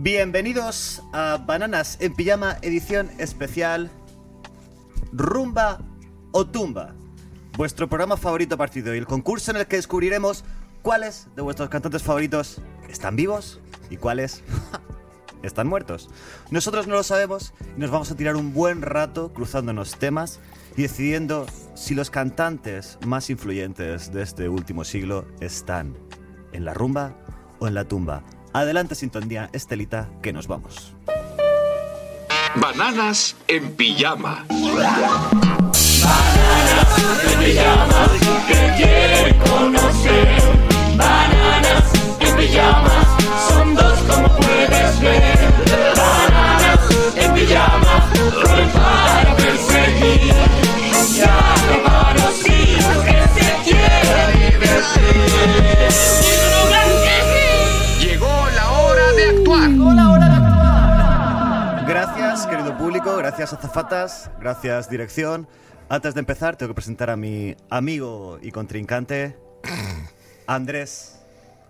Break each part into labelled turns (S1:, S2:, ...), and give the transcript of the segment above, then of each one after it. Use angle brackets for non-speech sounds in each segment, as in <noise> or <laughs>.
S1: Bienvenidos a Bananas en Pijama, edición especial Rumba o Tumba. Vuestro programa favorito a partir de hoy, el concurso en el que descubriremos cuáles de vuestros cantantes favoritos están vivos y cuáles <laughs> están muertos. Nosotros no lo sabemos y nos vamos a tirar un buen rato cruzándonos temas y decidiendo si los cantantes más influyentes de este último siglo están en la rumba o en la tumba. Adelante, sintonía Estelita, que nos vamos.
S2: Bananas en pijama.
S3: que quieren conocer. Bananas en pijama,
S1: gracias azafatas, gracias dirección. Antes de empezar, tengo que presentar a mi amigo y contrincante, Andrés.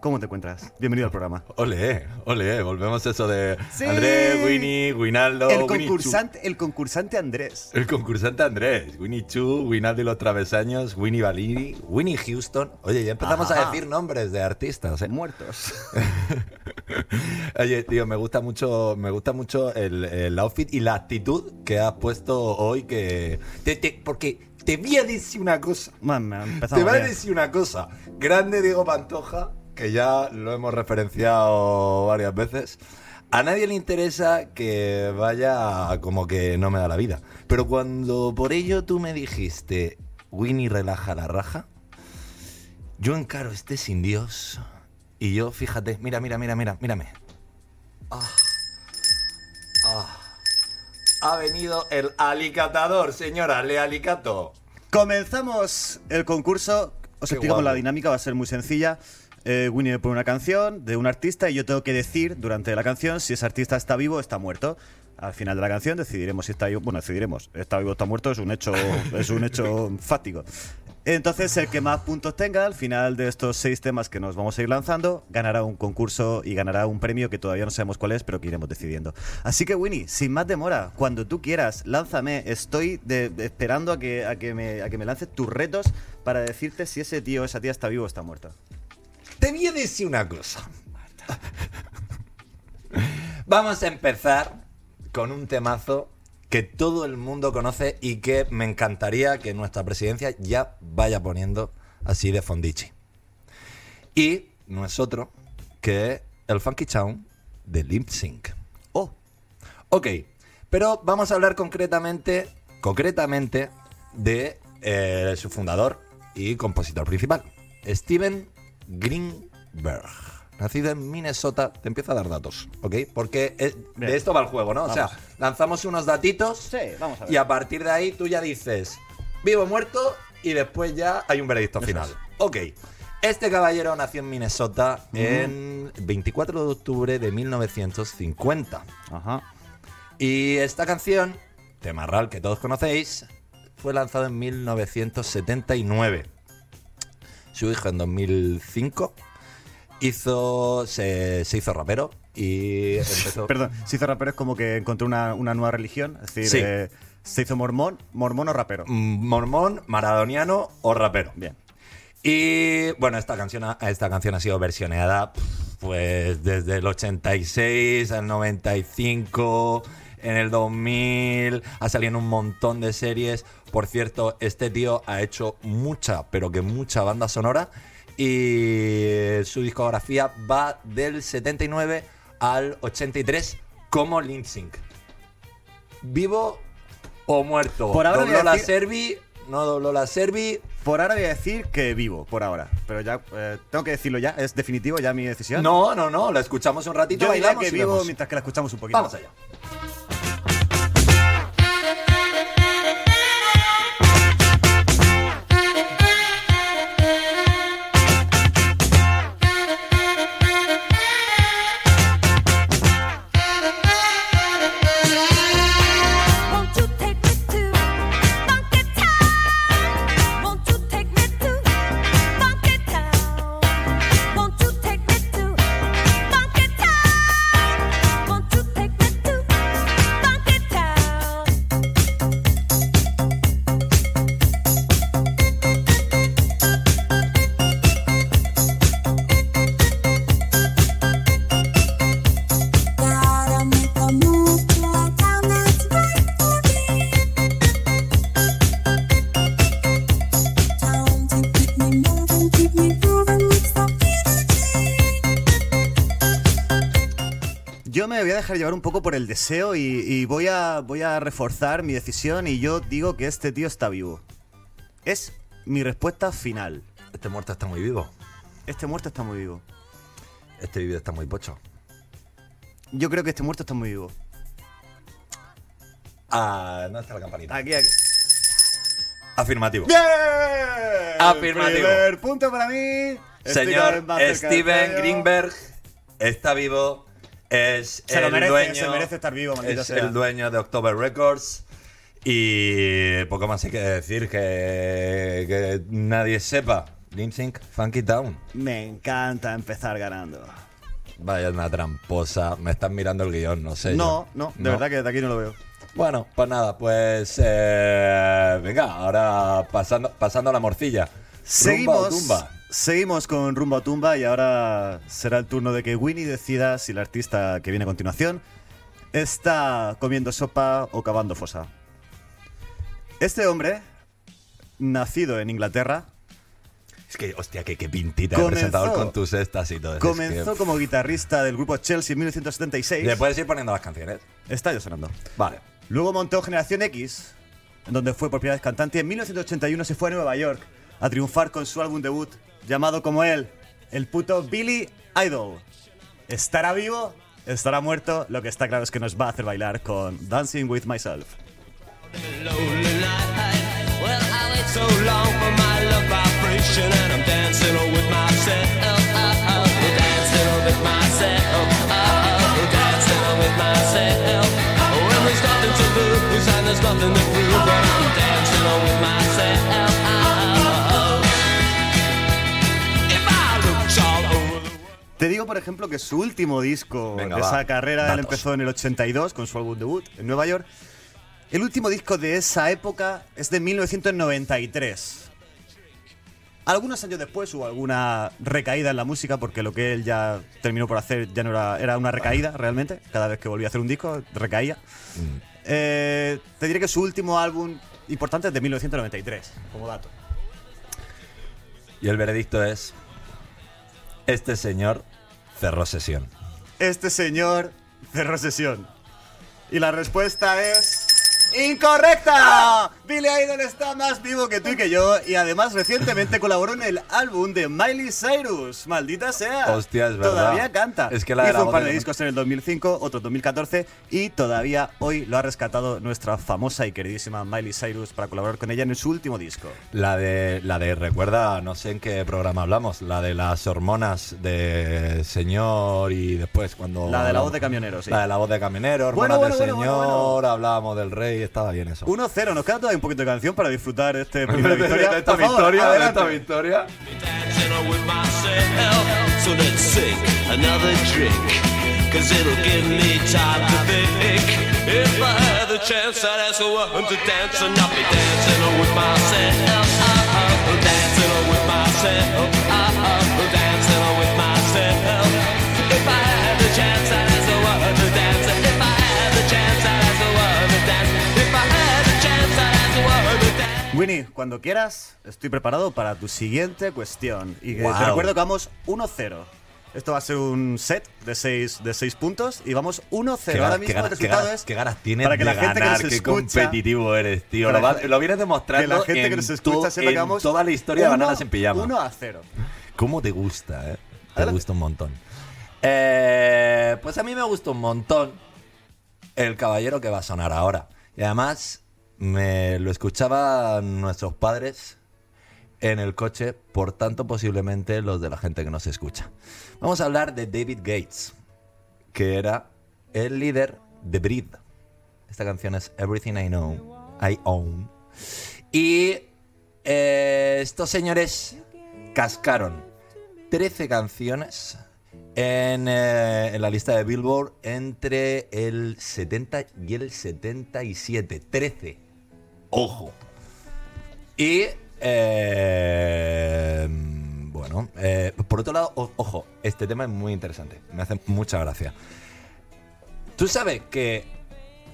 S1: ¿Cómo te encuentras? Bienvenido al programa.
S4: Ole, ole, volvemos a eso de
S1: Sí.
S4: Andrés, Winnie, Winaldo,
S1: El
S4: Winnie
S1: concursante, el concursante Andrés.
S4: El concursante Andrés, Winnie Chu, Winaldo y los travesaños, Winnie Valiri, Winnie Houston. Oye, ya empezamos
S1: Ajá.
S4: a decir nombres de artistas, ¿eh?
S1: Muertos. <laughs>
S4: Oye, tío, me gusta mucho, me gusta mucho el, el outfit y la actitud que has puesto hoy que... te- te- porque te voy a decir una cosa. Te voy a decir una cosa. Grande Diego Pantoja, que ya lo hemos referenciado varias veces. A nadie le interesa que vaya como que no me da la vida. Pero cuando por ello tú me dijiste, Winnie relaja la raja, yo encaro este sin Dios. Y yo, fíjate, mira, mira, mira, mira, mírame. Ah. Ah. Ha venido el alicatador, señora, le alicato.
S1: Comenzamos el concurso. Os
S4: Qué
S1: explicamos
S4: guapo.
S1: la dinámica, va a ser muy sencilla. Eh, Winnie me pone una canción de un artista y yo tengo que decir durante la canción si ese artista está vivo o está muerto. Al final de la canción decidiremos si está vivo. Bueno, decidiremos. Está vivo o está muerto es un hecho, <laughs> es un hecho fático. Entonces, el que más puntos tenga al final de estos seis temas que nos vamos a ir lanzando, ganará un concurso y ganará un premio que todavía no sabemos cuál es, pero que iremos decidiendo. Así que, Winnie, sin más demora, cuando tú quieras, lánzame. Estoy de- de- esperando a que, a, que me, a que me lances tus retos para decirte si ese tío o esa tía está vivo o está muerto.
S4: Te voy a decir una cosa. Vamos a empezar con un temazo que todo el mundo conoce y que me encantaría que nuestra presidencia ya vaya poniendo así de fondichi. Y no es otro que el Funky Town de Limp Sync.
S1: Oh,
S4: Ok, pero vamos a hablar concretamente, concretamente de eh, su fundador y compositor principal, Steven Greenberg. Nacido en Minnesota, te empiezo a dar datos, ¿ok? Porque es-
S1: Bien.
S4: de esto va el juego, ¿no? O sea, lanzamos unos datitos
S1: sí, vamos a ver.
S4: y a partir de ahí tú ya dices vivo, muerto y después ya hay un veredicto final.
S1: es.
S4: Ok. Este caballero nació en Minnesota en 24 de octubre de 1950.
S1: Ajá.
S4: Y esta canción, tema real que todos conocéis, fue lanzado en 1979. Su hijo en 2005 hizo, se, se hizo rapero y empezó... <laughs>
S1: Perdón, se hizo rapero es como que encontró una, una nueva religión. Es decir,
S4: Sí.
S1: eh, se hizo mormón, mormón o rapero.
S4: Mm, Mormón, maradoniano o rapero.
S1: Bien.
S4: Y bueno, esta canción, ha- esta canción ha sido versioneada pues desde el 86 al 95, en el 2000, ha salido en un montón de series. Por cierto, este tío ha hecho mucha, pero que mucha banda sonora y su discografía va del 79 al 83 como Sync. ¿Vivo o muerto?
S1: Por ahora
S4: ¿Dobló la
S1: decir-
S4: Servi? ¿No dobló la Servi?
S1: Por ahora voy a decir que vivo, por ahora. Pero ya, eh, tengo que decirlo ya, es definitivo ya mi decisión.
S4: No, no, no, la escuchamos un ratito,
S1: yo diría
S4: bailamos
S1: que
S4: y
S1: vivo
S4: vemos.
S1: mientras que la escuchamos un poquito.
S4: Vamos allá.
S1: Llevar un poco por el deseo y, y voy, a, voy a reforzar mi decisión y yo digo que este tío está vivo. Es mi respuesta final.
S4: Este muerto está muy vivo.
S1: Este muerto está muy vivo.
S4: Este vivo está muy pocho.
S1: Yo creo que este muerto está muy vivo.
S4: Ah, no está la campanita.
S1: Aquí, aquí.
S4: Afirmativo.
S1: ¡Bien!
S4: Afirmativo.
S1: Primer punto para mí.
S4: Señor Steven. Greenberg está vivo. Es
S1: Se
S4: el
S1: merece,
S4: dueño,
S1: se merece estar vivo,
S4: Es
S1: sea.
S4: el dueño de October Records. Y poco más hay que decir que, que nadie sepa. Sync, Funky Town.
S1: Me encanta empezar ganando.
S4: Vaya una tramposa. Me están mirando el guion, no sé.
S1: No,
S4: yo.
S1: no, de verdad que de aquí no lo veo.
S4: Bueno, pues nada, pues. eh, venga, ahora pasando, pasando a la morcilla. Rumba o
S1: Seguimos,
S4: tumba.
S1: Seguimos con Rumbo a Tumba y ahora será el turno de que Winnie decida si el artista que viene a continuación está comiendo sopa o cavando fosa. Este hombre, nacido en Inglaterra,
S4: Es que, hostia, que qué pintita
S1: Comenzó-
S4: el presentador con tus estas y todo eso. Es
S1: comenzó
S4: que-
S1: como guitarrista del grupo Chelsea en 1976.
S4: Le puedes ir poniendo las canciones.
S1: Está ya sonando.
S4: Vale.
S1: Luego montó Generación X, en donde fue por primera vez cantante. y En 1981 se fue a Nueva York a triunfar con su álbum debut, llamado como él, el puto Billy Idol. ¿Estará vivo? ¿Estará muerto? Lo que está claro es que nos va a hacer bailar con Dancing with Myself.
S5: I'm dancing with
S1: Te digo, por ejemplo, que su último disco
S4: Venga,
S1: de
S4: va.
S1: esa carrera, él empezó en el 82 con su álbum debut en Nueva York. El último disco de esa época es de 1993. Algunos años después hubo alguna recaída en la música porque lo que él ya terminó por hacer ya no era, era una recaída realmente. Cada vez que volvía a hacer un disco, recaía.
S4: Mm.
S1: Eh, te diré que su último álbum importante es de 1993, como dato.
S4: Y el veredicto es. Este señor cerró sesión.
S1: Este señor cerró sesión. Y la respuesta es. ¡Incorrecta! Billy Idol está más vivo que tú y que yo y además recientemente <laughs> colaboró en el álbum de Miley Cyrus. ¡Maldita sea!
S4: Hostia, es verdad.
S1: Todavía canta.
S4: Es que la
S1: Hizo
S4: la
S1: un par de discos en el 2005, otro en 2014 y todavía hoy lo ha rescatado nuestra famosa y queridísima Miley Cyrus para colaborar con ella en su último disco.
S4: La de, la de, recuerda, no sé en qué programa hablamos, la de las hormonas de señor y después cuando...
S1: La de la voz de camionero, sí.
S4: La de la voz de camionero, hormonas
S1: bueno,
S4: señor,
S1: bueno,
S4: hablábamos del rey, estaba bien eso.
S1: 1-0, nos queda todavía un poquito de canción para disfrutar este primera <laughs> victoria.
S4: De esta
S1: Por favor,
S4: victoria, de
S1: adelante.
S4: esta victoria.
S5: dancing with myself.
S1: Winnie, cuando quieras, estoy preparado para tu siguiente cuestión. Y que te recuerdo que vamos 1-0. Esto va a ser un set de 6 de seis puntos y vamos 1-0.
S4: Qué
S1: Ahora mismo
S4: qué ganas-
S1: el
S4: qué
S1: resultado
S4: ganas-
S1: es
S4: qué ganas tienes
S1: para que
S4: de
S1: la gente
S4: ganar,
S1: que nos
S4: qué
S1: escucha,
S4: competitivo eres, tío. Lo, va- lo vienes demostrando
S1: que la gente
S4: en
S1: que nos escucha sepa que vamos
S4: toda la historia de
S1: uno-
S4: Bananas en Pijama.
S1: 1 a 0.
S4: ¿Cómo te gusta, eh? Te
S1: Adelante.
S4: gusta un montón. Eh, pues a mí me gusta un montón el caballero que va a sonar ahora. Y además me lo escuchaban nuestros padres en el coche, por tanto posiblemente los de la gente que nos escucha. Vamos a hablar de David Gates, que era el líder de Breed. Esta canción es Everything I Know, I Own. Y eh, estos señores cascaron 13 canciones en, eh, en la lista de Billboard entre el 70 y el 77. 13. Ojo. Y, eh, bueno, eh, por otro lado, o- ojo, este tema es muy interesante. Me hace mucha gracia. Tú sabes que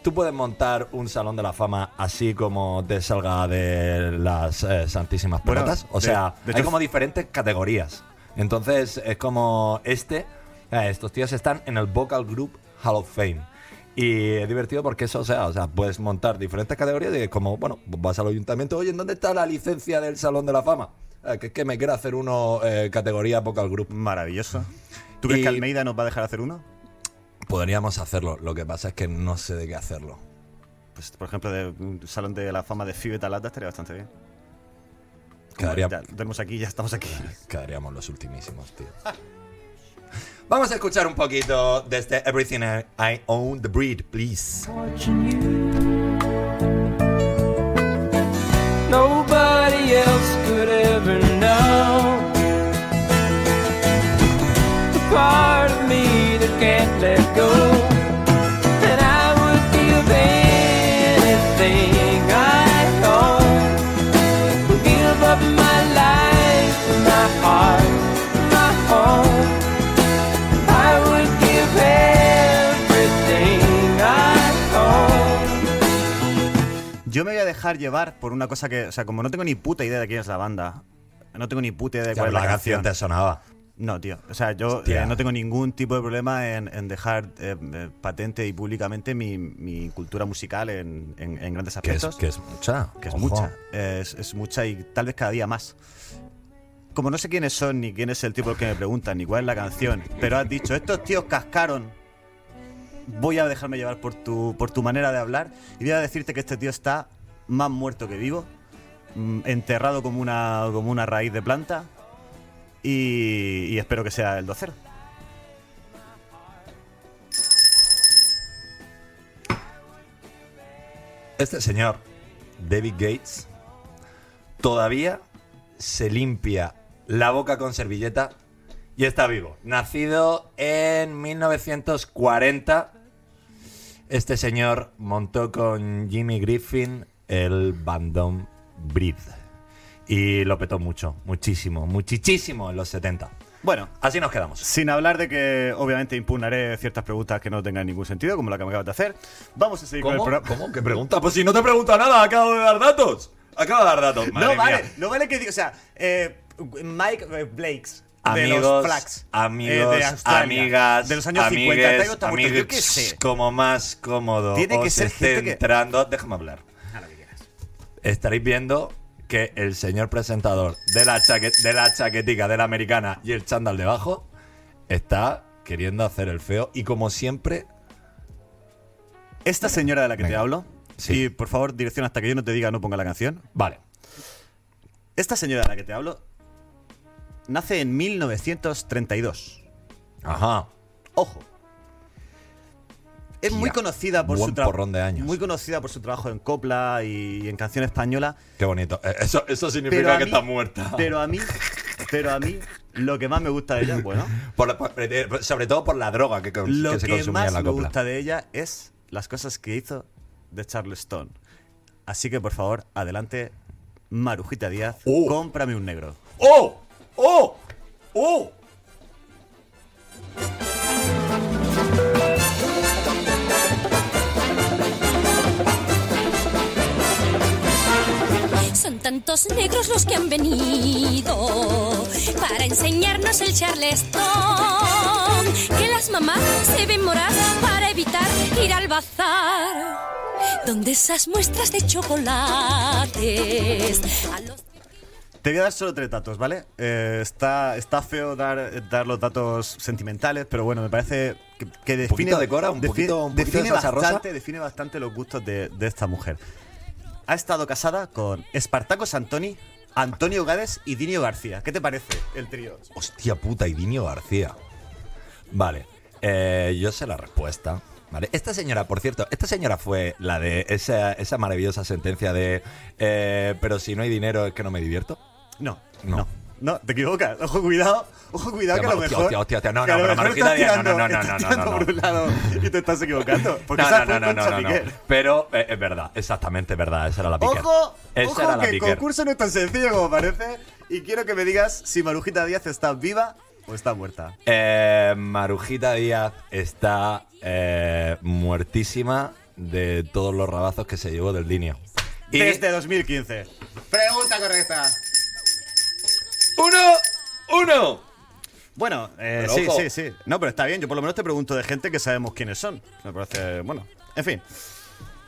S4: tú puedes montar un salón de la fama así como te salga de las eh, santísimas
S1: Bueno,
S4: pelotas. O
S1: de-
S4: sea,
S1: de
S4: hay
S1: hecho-
S4: como diferentes categorías. Entonces es como este. eh, estos tíos están en el Vocal Group Hall of Fame. Y es divertido porque eso, o sea, o sea, puedes montar diferentes categorías de como, bueno, vas al ayuntamiento, oye, ¿en dónde está la licencia del Salón de la Fama? Eh, que es que me quiero hacer uno eh, categoría Vocal Group.
S1: Maravilloso. ¿Tú crees
S4: Y-
S1: que Almeida nos va a dejar hacer uno?
S4: Podríamos hacerlo, lo que pasa es que no sé de qué hacerlo.
S1: Pues, por ejemplo, de un salón de la fama de Fibe Talata estaría bastante bien.
S4: Quedaría,
S1: Ya, tenemos aquí, ya estamos aquí.
S4: quedaríamos los ultimísimos, tío. <laughs> Vamos a escuchar un poquito de este Everything I Own the Breed, please.
S1: Dejar llevar por una cosa que, o sea, como no tengo ni puta idea de quién es la banda, no tengo ni puta idea de cuál es
S4: la
S1: la
S4: canción
S1: canción.
S4: te sonaba.
S1: No, tío. O sea, yo eh, no tengo ningún tipo de problema en, en dejar eh, eh, patente y públicamente mi, mi cultura musical en, en- en grandes
S4: Que es,
S1: aspectos.
S4: que es mucha.
S1: que es
S4: ojo.
S1: mucha. Es, es mucha y tal vez cada día más. Como no sé quiénes son, ni quién es el tipo al que me preguntan, ni cuál es la canción, pero has dicho, estos tíos cascaron. Voy a dejarme llevar por tu, por tu manera de hablar y voy a decirte que este tío está más muerto que vivo, mm, enterrado como una, como una raíz de planta y, y espero que sea el docero.
S4: Este señor, David Gates, todavía se limpia la boca con servilleta y está vivo. Nacido en 1940, este señor montó con Jimmy Griffin el bandón Breed. Y lo petó mucho, muchísimo, muchísimo en los 70.
S1: Bueno,
S4: Así nos quedamos.
S1: Sin hablar de que obviamente impugnaré ciertas preguntas que no tengan ningún sentido, como la que me acabas de hacer, vamos a seguir con el programa.
S4: ¿Cómo? ¿Qué pregunta? Pues si no te pregunta nada, acabo de dar datos. Acabo de dar datos. Madre
S1: no vale,
S4: mía.
S1: no vale que diga, o sea, eh, Mike eh, Blakes. de
S4: Amigos,
S1: los Flags,
S4: amigos,
S1: eh, de
S4: amigas,
S1: de los años
S4: amigues,
S1: 50, Traigo esta muerte, yo qué
S4: amigues,
S1: sé.
S4: como más cómodo
S1: Tiene que ser gente que-
S4: entrando. Déjame hablar. Estaréis viendo que el señor presentador de la, de la chaquetica de la americana y el chándal debajo está queriendo hacer el feo y como siempre
S1: Esta señora de la que te hablo,
S4: Sí.
S1: y por favor, dirección hasta que yo no te diga no ponga la canción.
S4: Vale.
S1: Esta señora de la que te hablo nace en 1932.
S4: Ajá.
S1: Ojo. Es muy conocida por
S4: buen
S1: su trabajo.
S4: porrón de años.
S1: Muy conocida por su trabajo en copla y en canción española.
S4: Qué bonito. Eh, Eso, eso significa que
S1: mí-
S4: está muerta.
S1: Pero a mí, pero a mí, lo que más me gusta de ella, bueno, <laughs>
S4: Por- por- eh, sobre todo por la droga que, con-
S1: lo
S4: que
S1: que,
S4: se consumía
S1: más
S4: en la
S1: me gusta de ella es las cosas que hizo de Charleston. Así que por favor, adelante, Marujita Díaz,
S4: Oh.
S1: cómprame un negro.
S4: ¡Oh! ¡Oh! ¡Oh!
S6: Tantos negros los que han venido para enseñarnos el charleston. Que las mamás se ven morar para evitar ir al bazar. Donde esas muestras de chocolates. A los
S1: Te voy a dar solo tres datos, ¿vale? Eh, está, está feo dar, dar los datos sentimentales, pero bueno, me parece que, que define,
S4: poquito de Cora, un
S1: defi-
S4: poquito- un poquito
S1: define,
S4: de rosa.
S1: bastante, define bastante los gustos de, de esta mujer. Ha estado casada con Espartaco Santoni, Antonio Gades y Dinio García. ¿Qué te parece el trío?
S4: Hostia puta, y Dinio García. Vale, eh, yo sé la respuesta. Vale, esta señora, por cierto, esta señora fue la de esa, esa maravillosa sentencia de eh, pero si no hay dinero es que no me divierto.
S1: No,
S4: No.
S1: no. No, te equivocas. Ojo, cuidado. Ojo, cuidado que a lo mejor.
S4: hostia, hostia, hostia. No, no, pero Díaz, no, no, no, no, no, no, no.
S1: por un lado y te estás equivocando. Porque
S4: No, no, no, no. Pero eh, es verdad, exactamente, es verdad. Esa era la piquer.
S1: Ojo, ojo que el concurso no es tan sencillo como parece. Y quiero que me digas si Marujita Díaz está viva o está muerta.
S4: Eh, Marujita Díaz está eh, muertísima de todos los rabazos que se llevó del Dinio. Y
S1: Desde 2015. Pregunta correcta.
S4: Uno, uno.
S1: Bueno, eh, sí,
S4: ojo.
S1: sí, sí. No, pero está bien. Yo por lo menos te pregunto de gente que sabemos quiénes son. Me parece, bueno. En fin.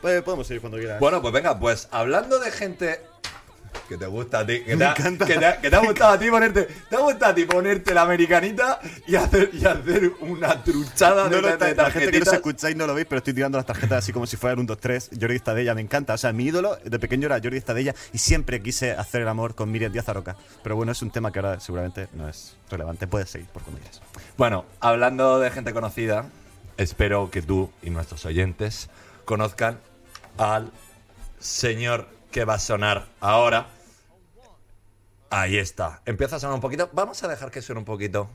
S1: Pues podemos ir cuando quieras.
S4: Bueno, pues venga, pues hablando de gente que te gusta a ti, que, te, ha,
S1: encanta.
S4: que te que te ha gustado a ti ponerte, te ha gustado a ti ponerte la americanita y hacer, y hacer una truchada
S1: No,
S4: de,
S1: no,
S4: de- de
S1: la gente que no escucháis no lo veis, pero estoy tirando las tarjetas así como si fueran un 2-3. Jordi Estadella me encanta. O sea, mi ídolo de pequeño era Jordi Estadella y siempre quise hacer el amor con Miriam Díaz Aroca. Pero bueno, es un tema que ahora seguramente no es relevante. Puedes seguir por cuando quieras.
S4: Bueno, hablando de gente conocida, espero que tú y nuestros oyentes conozcan al señor que va a sonar ahora. Ahí está. Empieza a sonar un poquito. Vamos a dejar que suene un poquito.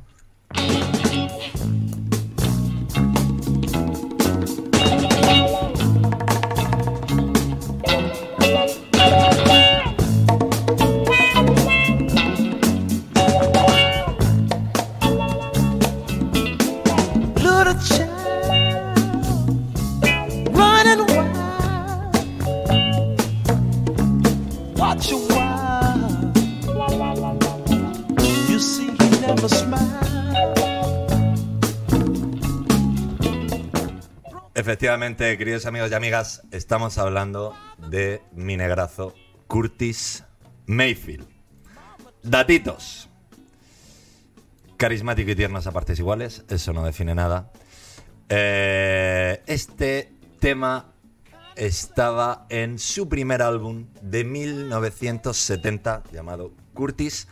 S4: Efectivamente, queridos amigos y amigas, estamos hablando de mi negrazo Curtis Mayfield. Datitos. Carismático y tiernos a partes iguales, eso no define nada. Eh, este tema estaba en su primer álbum de 1970 llamado Curtis.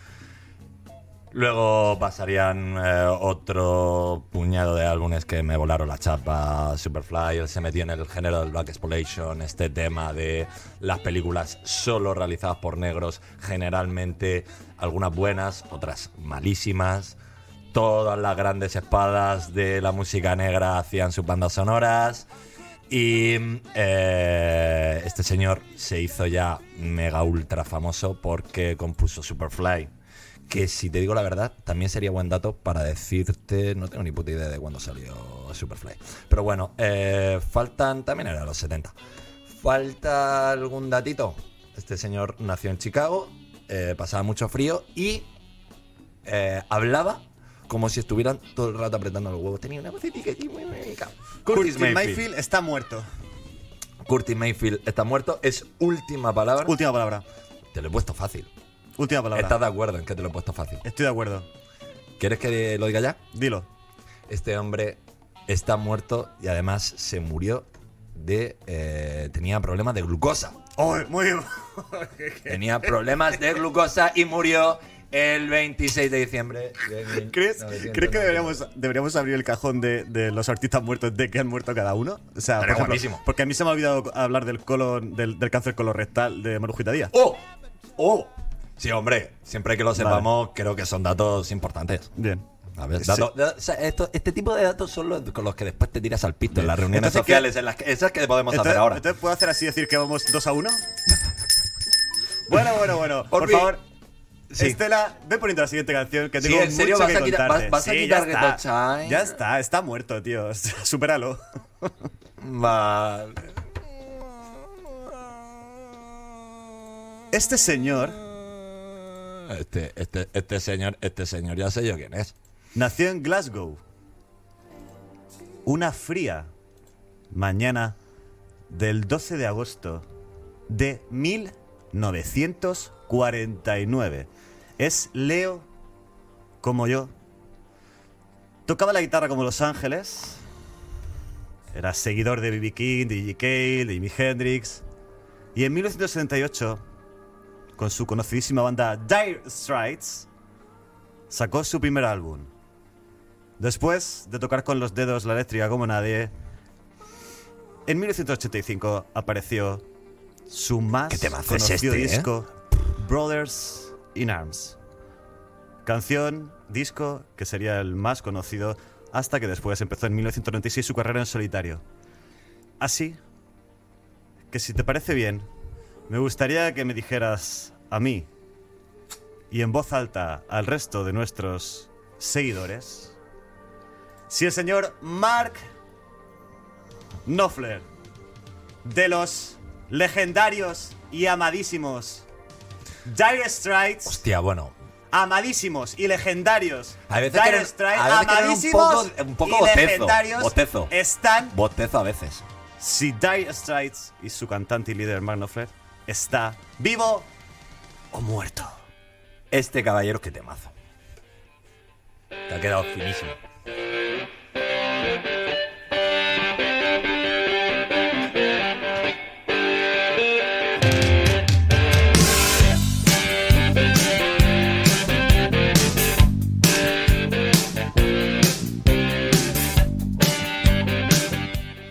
S4: Luego pasarían eh, otro puñado de álbumes que me volaron la chapa. Superfly, se metió en el género del Black Exploitation, este tema de las películas solo realizadas por negros, generalmente algunas buenas, otras malísimas. Todas las grandes espadas de la música negra hacían sus bandas sonoras. Y eh, este señor se hizo ya mega ultra famoso porque compuso Superfly. Que si te digo la verdad, también sería buen dato para decirte. No tengo ni puta idea de cuándo salió Superfly. Pero bueno, eh, faltan. También era los 70. ¿Falta algún datito? Este señor nació en Chicago, eh, pasaba mucho frío y eh, hablaba como si estuvieran todo el rato apretando los huevos. Tenía una vocecita así muy rica. Curtis Mayfield.
S1: está muerto.
S4: Curtis Mayfield está muerto. Es última palabra.
S1: Última palabra.
S4: Te lo he puesto fácil.
S1: Última palabra.
S4: ¿Estás de acuerdo en que te lo he puesto fácil?
S1: Estoy de acuerdo.
S4: ¿Quieres que lo diga ya?
S1: Dilo.
S4: Este hombre está muerto y además se murió de... eh, tenía problemas de glucosa.
S1: Oh, muy bien. <laughs>
S4: Tenía problemas de glucosa y murió el 26 de diciembre de
S1: ¿Crees,
S4: 1999.
S1: ¿crees que deberíamos, deberíamos abrir el cajón de, de los artistas muertos de que han muerto cada uno? O sea, por ejemplo, porque a mí se me ha olvidado hablar del colon, del, del cáncer colorectal de Marujita Díaz.
S4: ¡Oh! ¡Oh! Sí, hombre, siempre que lo sepamos, creo que son datos importantes.
S1: Bien.
S4: A ver,
S1: Sí.
S4: datos- da- o sea, esto- este tipo de datos son los con los que después te tiras al pisto en las reuniones
S1: Entonces, ¿qué?
S4: sociales, en las que- esas que podemos
S1: Entonces,
S4: hacer ahora.
S1: entonces, ¿puedo hacer así decir que vamos dos a uno? <laughs> bueno, bueno, bueno. Por, favor,
S4: sí.
S1: Estela, ve poniendo la siguiente canción que
S4: Sí,
S1: tengo
S4: ¿en serio
S1: mucho
S4: vas
S1: que
S4: a quitar-
S1: contarte.
S4: vas- vas a
S1: Sí,
S4: quitar
S1: ya está. Ya está, está muerto, tío. <laughs> Supéralo.
S4: Vale.
S1: Este señor
S4: Este, este, este señor, este señor ya sé yo quién es.
S1: nació en Glasgow. Una fría mañana del 12 de agosto de 1949. Es Leo como yo. Tocaba la guitarra como Los Ángeles. Era seguidor de B.B. King, de. Cale, de Jimi Hendrix. Y en 1978, con su conocidísima banda Dire Straits, sacó su primer álbum. Después de tocar con los dedos la eléctrica como nadie, en 1985 apareció su más
S4: ¿Qué temazo es
S1: conocido
S4: este, eh?
S1: disco, Brothers in Arms. Canción, disco que sería el más conocido hasta que después empezó en 1996 su carrera en solitario. Así que si te parece bien, me gustaría que me dijeras a mí y en voz alta al resto de nuestros seguidores si el señor Mark Knopfler de los legendarios y amadísimos Dire Straits
S4: Hostia, bueno.
S1: amadísimos y legendarios
S4: Hay veces
S1: Dire
S4: a que eran un
S1: amadísimos
S4: poco- un poco
S1: y
S4: botezo,
S1: legendarios
S4: botezo.
S1: están
S4: Botezo a veces.
S1: si Dire Straits y su cantante y líder Mark Knopfler está vivo o muerto.
S4: Este caballero que temazo. Te ha quedado finísimo.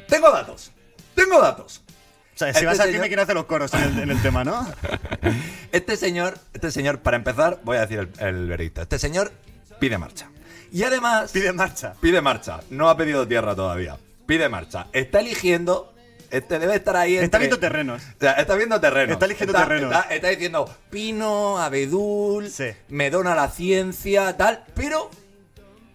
S4: Tengo datos. Tengo datos.
S1: Sea, si
S4: Este
S1: vas a decirme
S4: señor-
S1: quién hace los coros en el, en el tema, ¿no? <laughs>
S4: Este señor, este señor, para empezar, voy a decir el, el veredicto. Este señor pide marcha. Y además.
S1: Pide marcha.
S4: Pide marcha. No ha pedido tierra todavía. Pide marcha. Está eligiendo. Este debe estar ahí.
S1: Está viendo terrenos.
S4: O sea, está viendo terreno.
S1: Está eligiendo
S4: está,
S1: terrenos.
S4: Está, está diciendo Pino, Abedul,
S1: Sí.
S4: me dona la ciencia, tal. Pero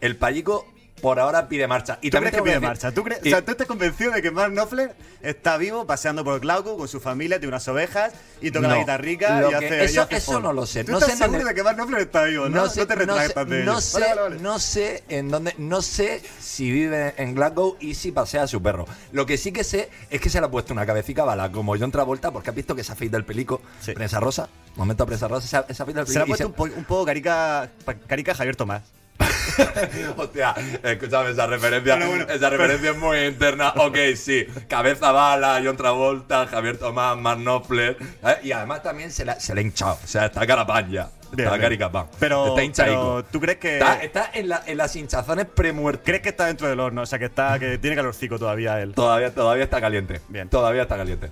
S4: el payico por ahora pide marcha. Y
S1: ¿Tú
S4: también
S1: crees
S4: te
S1: que pide
S4: decir-
S1: marcha? ¿Tú, crees,
S4: y-
S1: o sea, ¿tú estás convencido de que Mark Knopfler está vivo paseando por Glasgow con su familia, tiene unas ovejas y toca la
S4: No.
S1: guitarrica
S4: Lo
S1: y
S4: que-
S1: hace, y
S4: eso-
S1: hace
S4: eso
S1: folk?
S4: no lo sé.
S1: ¿Tú
S4: No
S1: estás
S4: sé dónde-
S1: seguro de que Mark Knopfler está vivo, no?
S4: No sé,
S1: te
S4: no sé,
S1: retractas de
S4: no sé,
S1: Vale, vale, vale.
S4: no sé en dónde, no sé si vive en Glasgow y si pasea a su perro. Lo que sí que sé es que se le ha puesto una cabecita bala como John Travolta porque has visto que se afeita el pelico.
S1: Sí.
S4: Prensa rosa, momento prensa rosa, se, ha- se el
S1: Se le ha
S4: pelico.
S1: puesto un, po- un poco carica, carica Javier Tomás. <laughs>
S4: Hostia, escúchame esa referencia.
S1: Bueno, bueno,
S4: esa referencia es muy interna. Ok, sí. Cabeza bala, John Travolta, Javier Tomás, Mark Knopfler. ¿eh? Y además también se le, se le ha hinchado. O sea, está carapán ya.
S1: Bien,
S4: está caricapán.
S1: Pero-
S4: está hinchaico.
S1: pero, ¿tú crees que-
S4: Está, está en, la- en las hinchazones premuertas.
S1: ¿Crees que está dentro del horno? O sea, que está que tiene calorcico todavía él.
S4: Todavía, todavía está caliente.
S1: Bien.
S4: Todavía está caliente.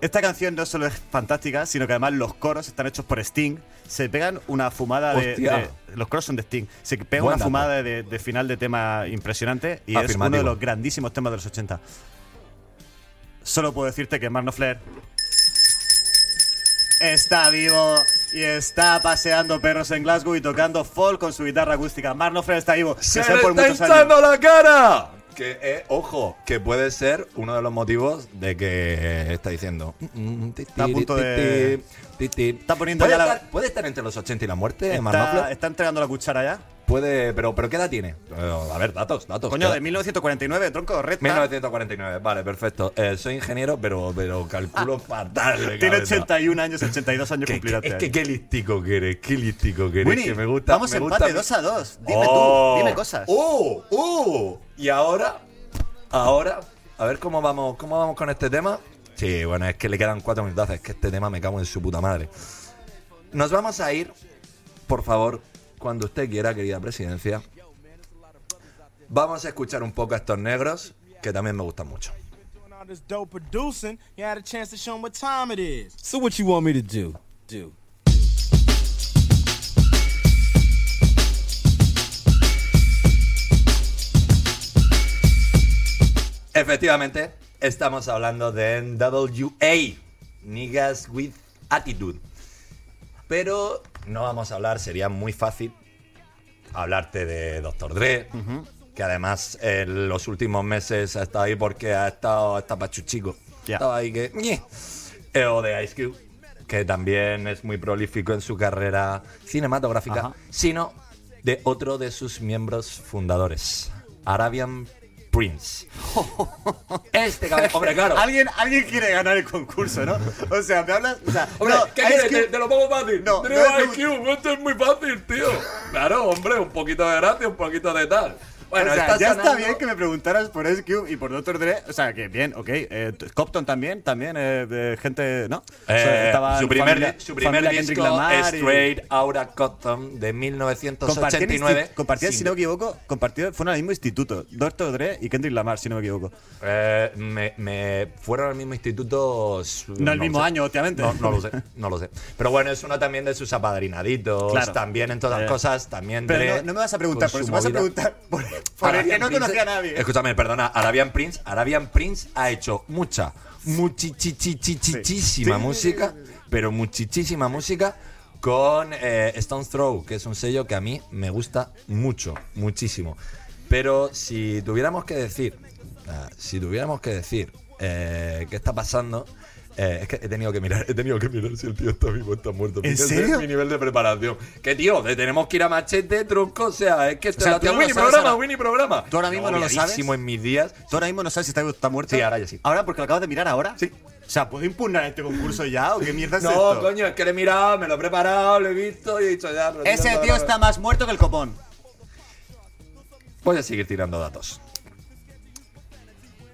S1: Esta canción no solo es fantástica, sino que además los coros están hechos por Sting. Se pegan una fumada de, Los coros son de Sting. Se pega
S4: Buen
S1: una
S4: dato.
S1: fumada de, de final de tema impresionante y es uno de los grandísimos temas de los 80. Solo puedo decirte que Mark Knopfler está vivo y está paseando perros en Glasgow y tocando folk con su guitarra acústica. Mark Knopfler está vivo.
S4: ¡Se le está hinchando la cara! Que, eh, ojo, que puede ser uno de los motivos de que está diciendo. Está
S1: a punto de- Está poniendo
S4: ¿Puede,
S1: ya la-
S4: estar, puede estar entre los 80 y la muerte,
S1: Está,
S4: Knopfler?
S1: está entregando la cuchara ya.
S4: Puede, pero, pero ¿qué edad tiene? Eh, a ver, datos, datos.
S1: Coño,
S4: ¿qué
S1: de 1949, tronco, recta.
S4: 1949, vale, perfecto. Eh, soy ingeniero, pero, pero calculo fatal. de
S1: Ah. Tiene
S4: cabeza.
S1: 81 años, 82 años
S4: Que-
S1: cumplirá este
S4: es que
S1: año.
S4: qué listico que eres, qué listico que eres.
S1: Winnie,
S4: que me gusta.
S1: vamos
S4: me
S1: empate,
S4: gusta-
S1: 2 a 2. Dime
S4: Oh.
S1: tú, dime cosas.
S4: ¡Oh! ¡Oh! Y ahora, ahora, a ver cómo vamos, cómo vamos con este tema. Sí, bueno, es que le quedan cuatro minutos. Es que este tema me cago en su puta madre. Nos vamos a ir, por favor, cuando usted quiera, querida presidencia. Vamos a escuchar un poco a estos negros, que también me gustan mucho.
S7: doing all this dope producing, you had a chance to show 'em what time it is. So what you want me to do? Do.
S4: Efectivamente, estamos hablando de NWA, Niggas with Attitude. Pero no vamos a hablar, sería muy fácil hablarte de Dr. Dre, que además en los últimos meses ha estado ahí porque ha estado está pachuchico.
S1: Ya.
S4: Estaba ahí que. Eh, O de Ice Cube, que también es muy prolífico en su carrera cinematográfica, sino de otro de sus miembros fundadores, Arabian Prince. <laughs> Este cabrón, hombre, claro.
S1: ¿Alguien, alguien quiere ganar el concurso, ¿no? O sea, me hablas. O sea,
S4: Hombre,
S1: no,
S4: ¿qué quieres?
S1: Cube-
S4: Te, te lo pongo fácil.
S1: No, no es
S4: Cube, esto es muy fácil, tío. Claro, hombre, un poquito de gracia, un poquito de tal. Bueno,
S1: o sea,
S4: está
S1: ya está bien que me preguntaras por Cube y por Dr. Dre. O sea, que bien, ok. Eh, Compton también, también, eh, de gente, ¿no? O sea,
S4: Eh,
S1: estaba
S4: su primer,
S1: familia-
S4: su primer disco,
S1: Lamar y-
S4: Straight Outta Compton, de
S1: Compartían,
S4: 1989.
S1: insti- compartían, si
S4: Sin-
S1: no me equivoco, compartían, fueron al mismo instituto. Dr. Dre y Kendrick Lamar, si no me equivoco.
S4: Eh, me, me fueron al mismo instituto. s-
S1: No el mismo
S4: sé.
S1: año, obviamente.
S4: No, no lo sé, <laughs> no lo sé. Pero bueno, es uno también de sus apadrinaditos.
S1: Claro.
S4: También en todas
S1: Eh,
S4: las cosas, también
S1: Pero
S4: Dre
S1: no, no me vas a preguntar por eso, me vas a preguntar por, <laughs> el que no conocía a nadie.
S4: Escúchame, perdona, Arabian Prince, Arabian Prince ha hecho mucha, muchichichichichísima
S1: Sí.
S4: música, pero muchichísima música con eh, Stone's Throw, que es un sello que a mí me gusta mucho, muchísimo. Pero si tuviéramos que decir, ah, si tuviéramos que decir eh, qué está pasando, Eh, es que he tenido que mirar, he tenido que mirar si el tío está vivo o está muerto.
S1: ¿En
S4: Fíjense
S1: serio?
S4: mi nivel de preparación. Que tío, de- tenemos que ir a machete, tronco, o sea, es que
S1: O sea, tú no
S4: Winnie
S1: sabes
S4: programa,
S1: ahora.
S4: Winnie programa.
S1: ¿Tú ahora mismo no lo sabes?
S4: En mis días.
S1: ¿Tú ahora mismo no sabes si está vivo o está muerto?
S4: Sí, ahora ya sí.
S1: ¿Ahora porque lo acabas de mirar ahora?
S4: Sí.
S1: O sea, ¿puedo impugnar este concurso ya o qué mierda es
S4: No,
S1: esto?
S4: coño, es que lo he mirado, me lo he preparado, lo he visto y he dicho ya.
S1: Ese
S4: no,
S1: tío
S4: no, no.
S1: está más muerto que el copón.
S4: Voy a seguir tirando datos.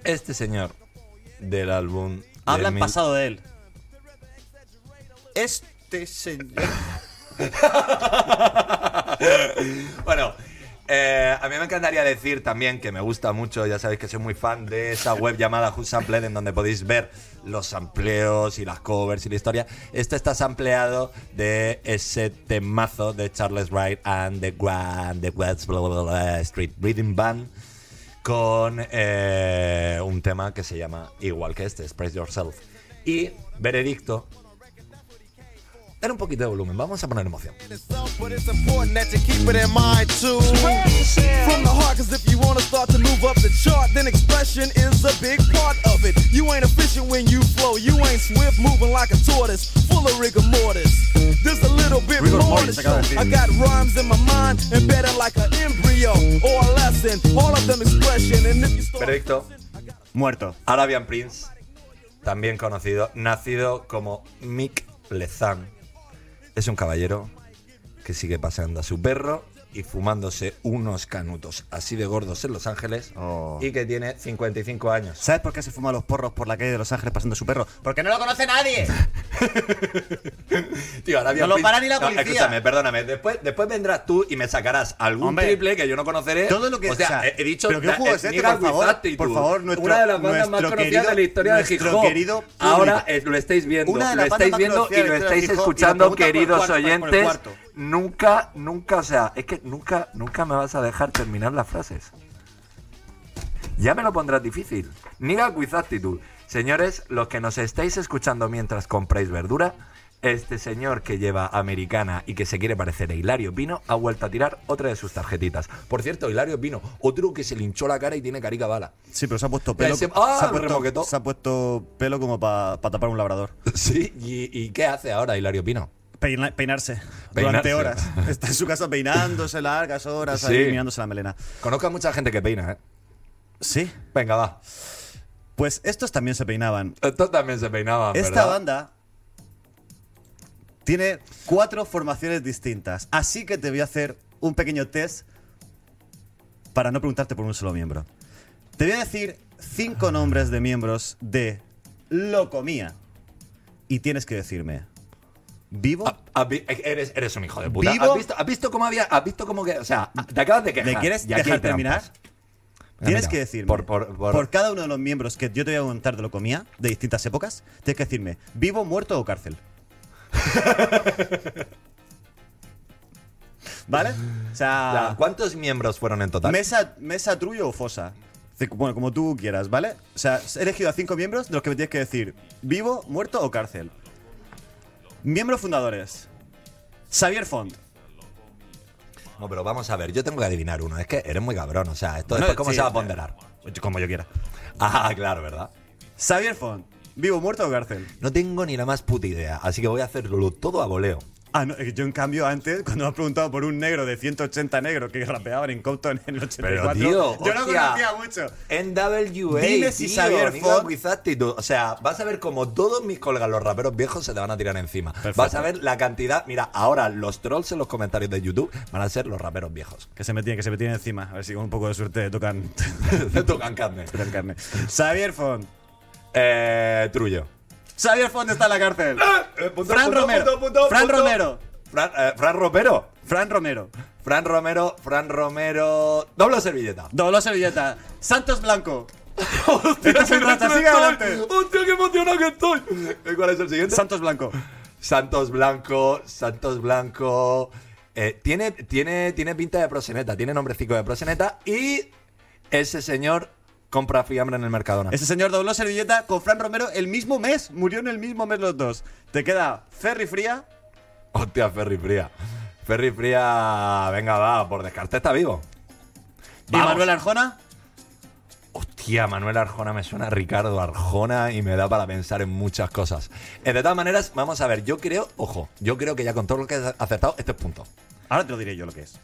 S4: Este señor del álbum. De
S1: Habla en
S4: mil-
S1: pasado de él. Este señor. <laughs>
S4: bueno, eh, a mí me encantaría decir también que me gusta mucho, ya sabéis que soy muy fan de esa web llamada Who Sampled, en donde podéis ver los sampleos y las covers y la historia. Este está sampleado de ese temazo de Charles Wright and the, Grand, the West blah, blah, blah, Street Reading Band con eh, un tema que se llama igual que este, Express Yourself. Y veredicto. Dar un poquito de volumen, vamos a poner emoción.
S7: Rigor mortis. I got rhymes in my mind, embedded like an embryo or a lesson, all of them expression. And if you start
S4: Veredicto.
S1: Muerto.
S4: Arabian Prince, también conocido, nacido como Mick Lezan, es un caballero que sigue paseando a su perro y fumándose unos canutos así de gordos en Los Ángeles
S1: Oh.
S4: y que tiene 55 años.
S1: ¿Sabes por qué se fuma los porros por la calle de Los Ángeles pasando su perro? Porque no lo conoce nadie. <laughs>
S4: Tío,
S1: No lo para ni la
S4: No,
S1: policía.
S4: escúchame, perdóname. Después, después vendrás tú y me sacarás algún
S1: Hombre,
S4: triple que yo no conoceré.
S1: todo lo que-
S4: O sea,
S1: o sea,
S4: he, he dicho.
S1: pero qué juego es este, por favor, por favor, nuestro-
S4: Una de las bandas más conocidas
S1: querido-
S4: de la historia de
S1: querido público.
S4: Ahora eh, lo estáis viendo.
S1: Una de
S4: lo estáis viendo y lo estáis escuchando, queridos oyentes. Nunca, nunca, o sea, es que nunca, nunca me vas a dejar terminar las frases. Ya me lo pondrás difícil. Niga with attitude. Señores, los que nos estáis escuchando mientras compráis verdura, este señor que lleva americana y que se quiere parecer a Hilario Pino ha vuelto a tirar otra de sus tarjetitas. Por cierto, Hilario Pino, otro que se le hinchó la cara y tiene carica bala.
S1: Sí, pero se ha puesto pelo.
S4: ese- ¡Ah,
S1: se, ha puesto, se ha puesto pelo como para tapar un labrador. <laughs>
S4: Sí, ¿Y, y qué hace ahora Hilario Pino?
S1: Peina- peinarse,
S4: Peinarse.
S1: durante horas. <laughs> Está en su casa peinándose largas horas,
S4: Sí.
S1: ahí mirándose la melena.
S4: Conozco a mucha gente que peina, ¿eh?
S1: Sí.
S4: Venga, va.
S1: Pues estos también se peinaban.
S4: Estos también se peinaban,
S1: Esta
S4: ¿verdad?
S1: banda tiene cuatro formaciones distintas. Así que te voy a hacer un pequeño test para no preguntarte por un solo miembro. Te voy a decir cinco nombres de miembros de Locomía. Y tienes que decirme, ¿vivo?
S4: Ah, has vi- Eres, eres un hijo de puta.
S1: ¿Vivo?
S4: ¿Has visto, has visto cómo había.? ¿Has visto cómo que.? O sea, te acabas de quejar.
S1: ¿Me quieres
S4: y aquí
S1: dejar terminar? Tienes que decirme,
S4: por- por- por-
S1: cada uno de los miembros que yo te voy a contar de Locomía, de distintas épocas, tienes que decirme, ¿vivo, muerto o cárcel? <laughs> ¿Vale? O sea,
S4: Ya, ¿Cuántos miembros fueron en total?
S1: mesa, mesa trullo o fosa. Bueno, como tú quieras, ¿vale? O sea, he elegido a cinco miembros de los que me tienes que decir, ¿vivo, muerto o cárcel? Miembros fundadores. Xavier Font.
S4: No, pero vamos a ver, yo tengo que adivinar uno. Es que eres muy cabrón. O sea, esto
S1: No,
S4: después, ¿cómo
S1: sí,
S4: se va a
S1: eh,
S4: ponderar?
S1: Como yo quiera. <laughs>
S4: Ah, claro, ¿verdad?
S1: Xavier Font. ¿Vivo, muerto o cárcel?
S4: No tengo ni la más puta idea. Así que voy a hacerlo todo a voleo.
S1: Ah, no, yo en cambio antes, cuando me has preguntado por un negro de 180 negros que rapeaban en Compton en el 84,
S4: tío,
S1: yo no conocía mucho.
S4: NWA.
S1: Dime si
S4: tío,
S1: Xavier
S4: attitude. O sea, vas a ver como todos mis colegas, los raperos viejos, se te van a tirar encima.
S1: Perfecto.
S4: Vas a ver la cantidad. Mira, ahora los trolls en los comentarios de YouTube van a ser los raperos viejos.
S1: Que se me tiene, que se me encima. A ver si con un poco de suerte tocan, <laughs>
S4: tocan carne. <laughs>
S1: tocan carne. Xavier Font.
S4: Eh, Trullo.
S1: Xavier Font está en la cárcel.
S4: Eh, punto,
S1: Fran
S4: punto,
S1: Romero.
S4: punto,
S1: Fran. Romero.
S4: Fran, eh, Fran Romero.
S1: Fran Romero.
S4: Fran Romero, Fran Romero. Doblo servilleta.
S1: Dobló servilleta. Santos Blanco. <laughs> Esto es un racha, sigue adelante.
S4: ¡Hostia, qué emocionado que estoy! ¿Y ¿Cuál es el siguiente?
S1: Santos Blanco.
S4: Santos Blanco, Santos Blanco. Eh, tiene, tiene, tiene pinta de proseneta, tiene nombrecico de proseneta. Y ese señor compra fiambre en el Mercadona.
S1: Ese señor dobló servilleta con Fran Romero el mismo mes. Murió en el mismo mes los dos. Te queda Ferry Fría.
S4: Hostia, Ferry Fría. Ferry Fría, venga, va, por descarte está vivo.
S1: Y. Manuel Arjona.
S4: Hostia, Manuel Arjona me suena a Ricardo Arjona y me da para pensar en muchas cosas. Eh, de todas maneras, vamos a ver, yo creo, ojo, yo creo que ya con todo lo que has acertado, este es punto.
S1: Ahora te lo diré yo lo que es.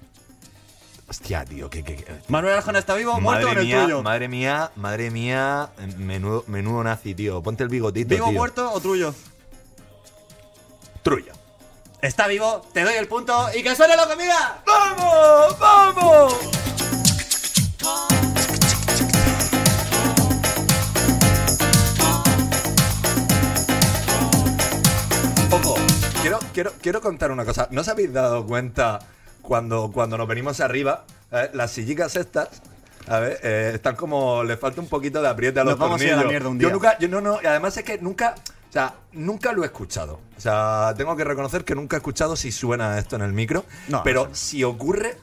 S4: Hostia, tío, que, que, que-
S1: Manuel Arjona está vivo, muerto
S4: Madre
S1: en el
S4: mía,
S1: tuyo.
S4: madre mía, madre mía, menudo, menudo nazi, tío. Ponte el bigotito,
S1: ¿Vivo,
S4: tío.
S1: muerto o tuyo?
S4: Trullo.
S1: Está vivo, te doy el punto y que suene la comida.
S4: ¡Vamos! ¡Vamos! Ojo, quiero, quiero, quiero contar una cosa. ¿No os habéis dado cuenta cuando, cuando nos venimos arriba? eh, las sillicas estas. A ver, eh, están como. Le falta un poquito de apriete a los
S1: Nos vamos ir a la
S4: tornillos.
S1: mierda un
S4: Yo
S1: día.
S4: nunca. Yo no, no. Además es que nunca. O sea, nunca lo he escuchado. O sea, tengo que reconocer que nunca he escuchado si suena esto en el micro.
S1: No,
S4: pero
S1: no
S4: si ocurre,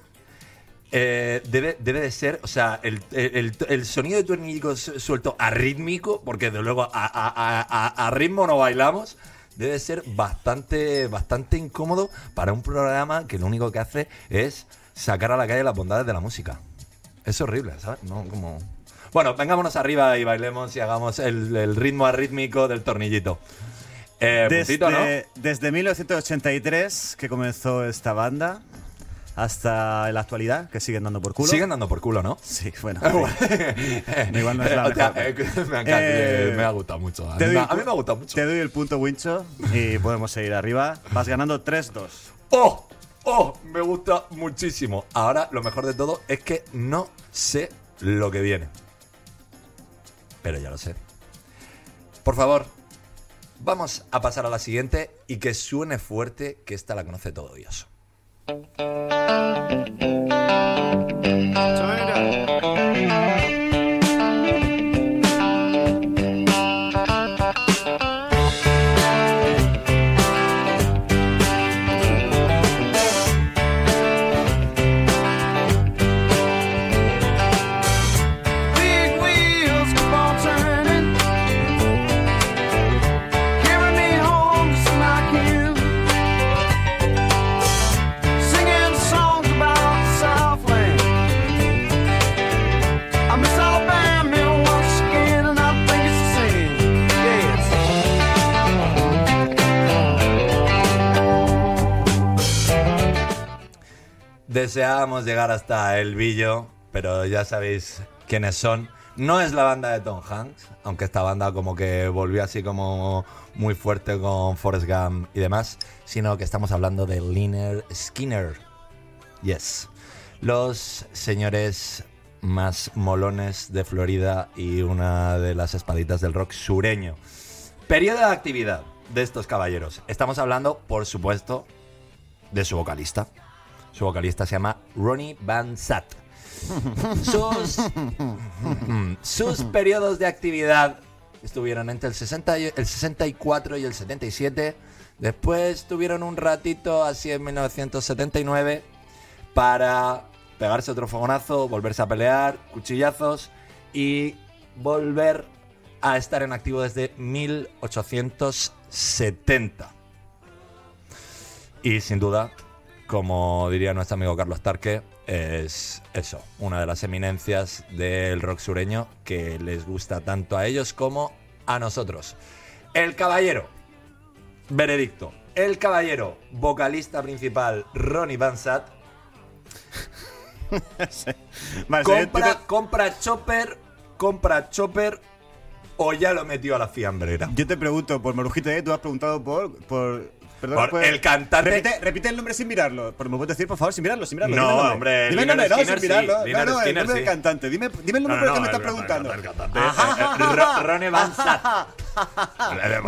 S4: eh, debe, debe de ser, o sea, el, el- el sonido de tornillico su- suelto arrítmico, porque de luego a- a- a- a ritmo no bailamos, debe ser bastante, bastante incómodo para un programa que lo único que hace es sacar a la calle las bondades de la música. Es horrible, ¿sabes? No, como... Bueno, vengámonos arriba y bailemos y hagamos el, el ritmo arrítmico del tornillito. Eh.
S1: Desde, desde 1983 que comenzó esta banda hasta la actualidad, que siguen dando por culo.
S4: Siguen dando por culo, ¿no?
S1: Sí, bueno. Sí. <laughs> Igual no es la mejor.
S4: eh, <laughs> me, encanta,
S1: Eh,
S4: me ha gustado mucho. A mí,
S1: doy
S4: a mí me ha gustado mucho.
S1: Te doy el punto, Wincho, y podemos seguir arriba. Vas ganando 3-2.
S4: ¡Oh! ¡Oh! Me gusta muchísimo. Ahora, lo mejor de todo es que no sé lo que viene. Pero ya lo sé. Por favor, vamos a pasar a la siguiente y que suene fuerte, que esta la conoce todo Dios.
S7: Thank
S4: you. Llegar hasta el Billo, pero ya sabéis quiénes son. No es la banda de Tom Hanks, aunque esta banda como que volvió así como muy fuerte con Forrest Gump y demás, sino que estamos hablando de Liner Skinner. Yes. Los señores más molones de Florida y una de las espaditas del rock sureño. Periodo de actividad de estos caballeros. Estamos hablando, por supuesto, de su vocalista. Su vocalista se llama Ronnie Van Zat. Sus, periodos de actividad estuvieron entre el, 60 y- el 64 y el 77. Después tuvieron un ratito así en 1979 para pegarse otro fogonazo, volverse a pelear, cuchillazos y volver a estar en activo desde 1870. Y sin duda, como diría nuestro amigo Carlos Tarque, es eso, una de las eminencias del rock sureño que les gusta tanto a ellos como a nosotros. El caballero, veredicto, el caballero, vocalista principal, Ronnie <laughs>
S1: Vale,
S4: compra, compra Chopper, compra Chopper o ya lo metió a la fiambrera.
S1: Yo te pregunto por Marujita, ¿eh? tú has preguntado por. por perdón,
S4: Por el cantante-
S1: Repite, repite el nombre sin mirarlo. ¿Me puedes decir, por favor, sin mirarlo? Sin mirarlo
S4: No,
S1: el
S4: hombre,
S1: Dime el nombre, no, sin mirarlo. No, no, el nombre del cantante. Dime, dime el nombre del que <laughs> me estás preguntando.
S4: El <laughs> cantante, Ro- Ronnie Van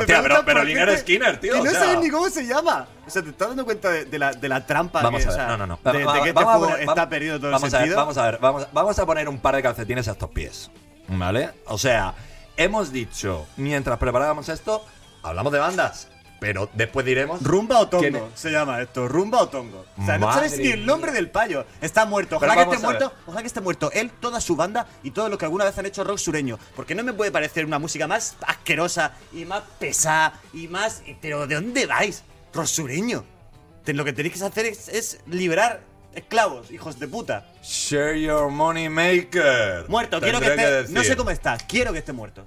S4: pero, pero
S1: por
S4: Liner Skinner, tío.
S1: Y
S4: o
S1: no sabes ni cómo se llama. O sea, te estás dando cuenta de, de la, de la trampa
S4: Vamos
S1: que,
S4: a
S1: o
S4: ver,
S1: sea,
S4: no, no, no.
S1: de, de que este juego
S4: poner-
S1: está
S4: va-
S1: perdido todo el
S4: a ver,
S1: sentido.
S4: vamos a ver, vamos, vamos a poner un par de calcetines a estos pies. ¿Vale? O sea, hemos dicho, mientras preparábamos esto, hablamos de bandas. Pero después diremos.
S1: Rumba o tongo se llama esto, rumba o tongo. O sea, no sabes ni el nombre del payo. Está muerto. Ojalá que esté muerto. Ojalá que esté muerto él, toda su banda y todo lo que alguna vez han hecho rock sureño. Porque no me puede parecer una música más asquerosa y más pesada y más. Pero ¿de dónde vais? Rock sureño. Lo que tenéis que hacer es, es liberar esclavos, hijos de puta.
S4: Share your money maker.
S1: Muerto, quiero que esté. no sé cómo está, quiero que esté muerto.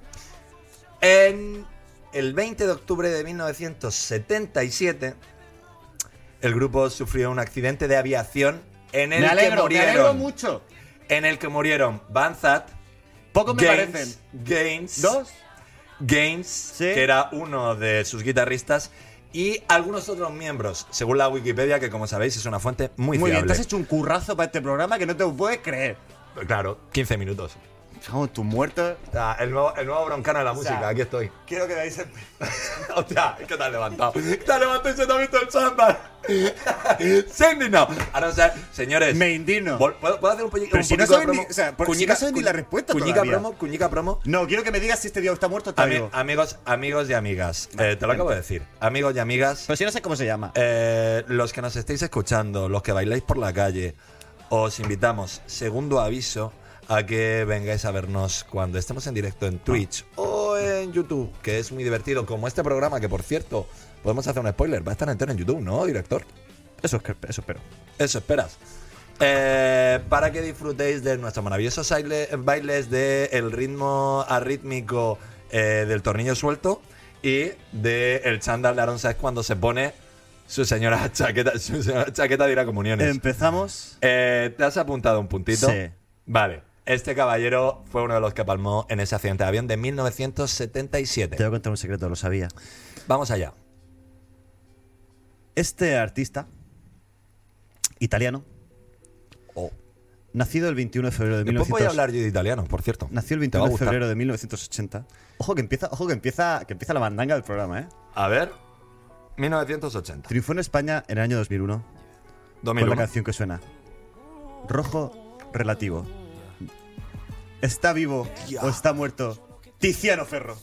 S4: En el 20 de octubre de 1977, el grupo sufrió un accidente de aviación en el
S1: me alegro,
S4: que
S1: me
S4: murieron.
S1: alegro mucho.
S4: En el que murieron Banzat,
S1: Pocos me
S4: Gaines,
S1: parecen.
S4: Gaines,
S1: ¿Dos?
S4: Gaines,
S1: Sí.
S4: que era uno de sus guitarristas, y algunos otros miembros, según la Wikipedia, que como sabéis es una fuente muy,
S1: Muy bien,
S4: fiable.
S1: te has hecho un currazo para este programa que no te puedes creer.
S4: Claro, 15 minutos.
S1: Vamos, tu muerto.
S4: Ah, el, nuevo, el nuevo broncano de la música,
S1: sea,
S4: aquí estoy.
S1: Quiero que veáis el.
S4: Hostia, es que te has levantado. Te has levantado y se te ha visto el chándal. Se. Ahora, o sea, señores.
S1: Me indigno.
S4: ¿Puedo, puedo hacer un,
S1: Pero
S4: un
S1: si no saben ni- o sea, por- si no saben ni la respuesta
S4: Cuñica
S1: todavía.
S4: promo, cuñica promo.
S1: No, quiero que me digas si este tío está muerto o
S4: Ami- amigos, amigos y amigas. eh, te lo acabo de decir. Amigos y amigas.
S1: Pero si no sé cómo se llama.
S4: Eh, los que nos estéis escuchando, los que bailáis por la calle, os invitamos, segundo aviso, a que vengáis a vernos cuando estemos en directo en Twitch o en YouTube, que es muy divertido, como este programa, que por cierto, podemos hacer un spoiler, va a estar entero en YouTube, ¿no, director?
S1: Eso, eso espero.
S4: Eso esperas. Eh, para que disfrutéis de nuestros maravillosos baile- bailes de el ritmo arrítmico eh, del tornillo suelto y de el chándal de Aaron Saiz cuando se pone su señora <laughs> chaqueta, su señora chaqueta de ir a comuniones.
S1: Empezamos.
S4: Eh, ¿Te has apuntado un puntito?
S1: Sí.
S4: Vale. Este caballero fue uno de los que palmó en ese accidente de avión de 1977.
S1: Te voy a contar un secreto, lo sabía.
S4: Vamos allá.
S1: Este artista italiano,
S4: Oh.
S1: nacido el 21 de febrero de
S4: Después voy a
S1: 1900
S4: hablar yo de italiano, por cierto.
S1: Nació el
S4: Te va
S1: 21
S4: a
S1: de febrero de 1980. Ojo que empieza, ojo que empieza, que empieza la mandanga del programa, ¿eh?
S4: A ver. 1980.
S1: Triunfó en España en el año 2001 con
S4: 2001.
S1: la canción que suena. Rojo relativo. ¿Está vivo o está muerto? Tiziano Ferro.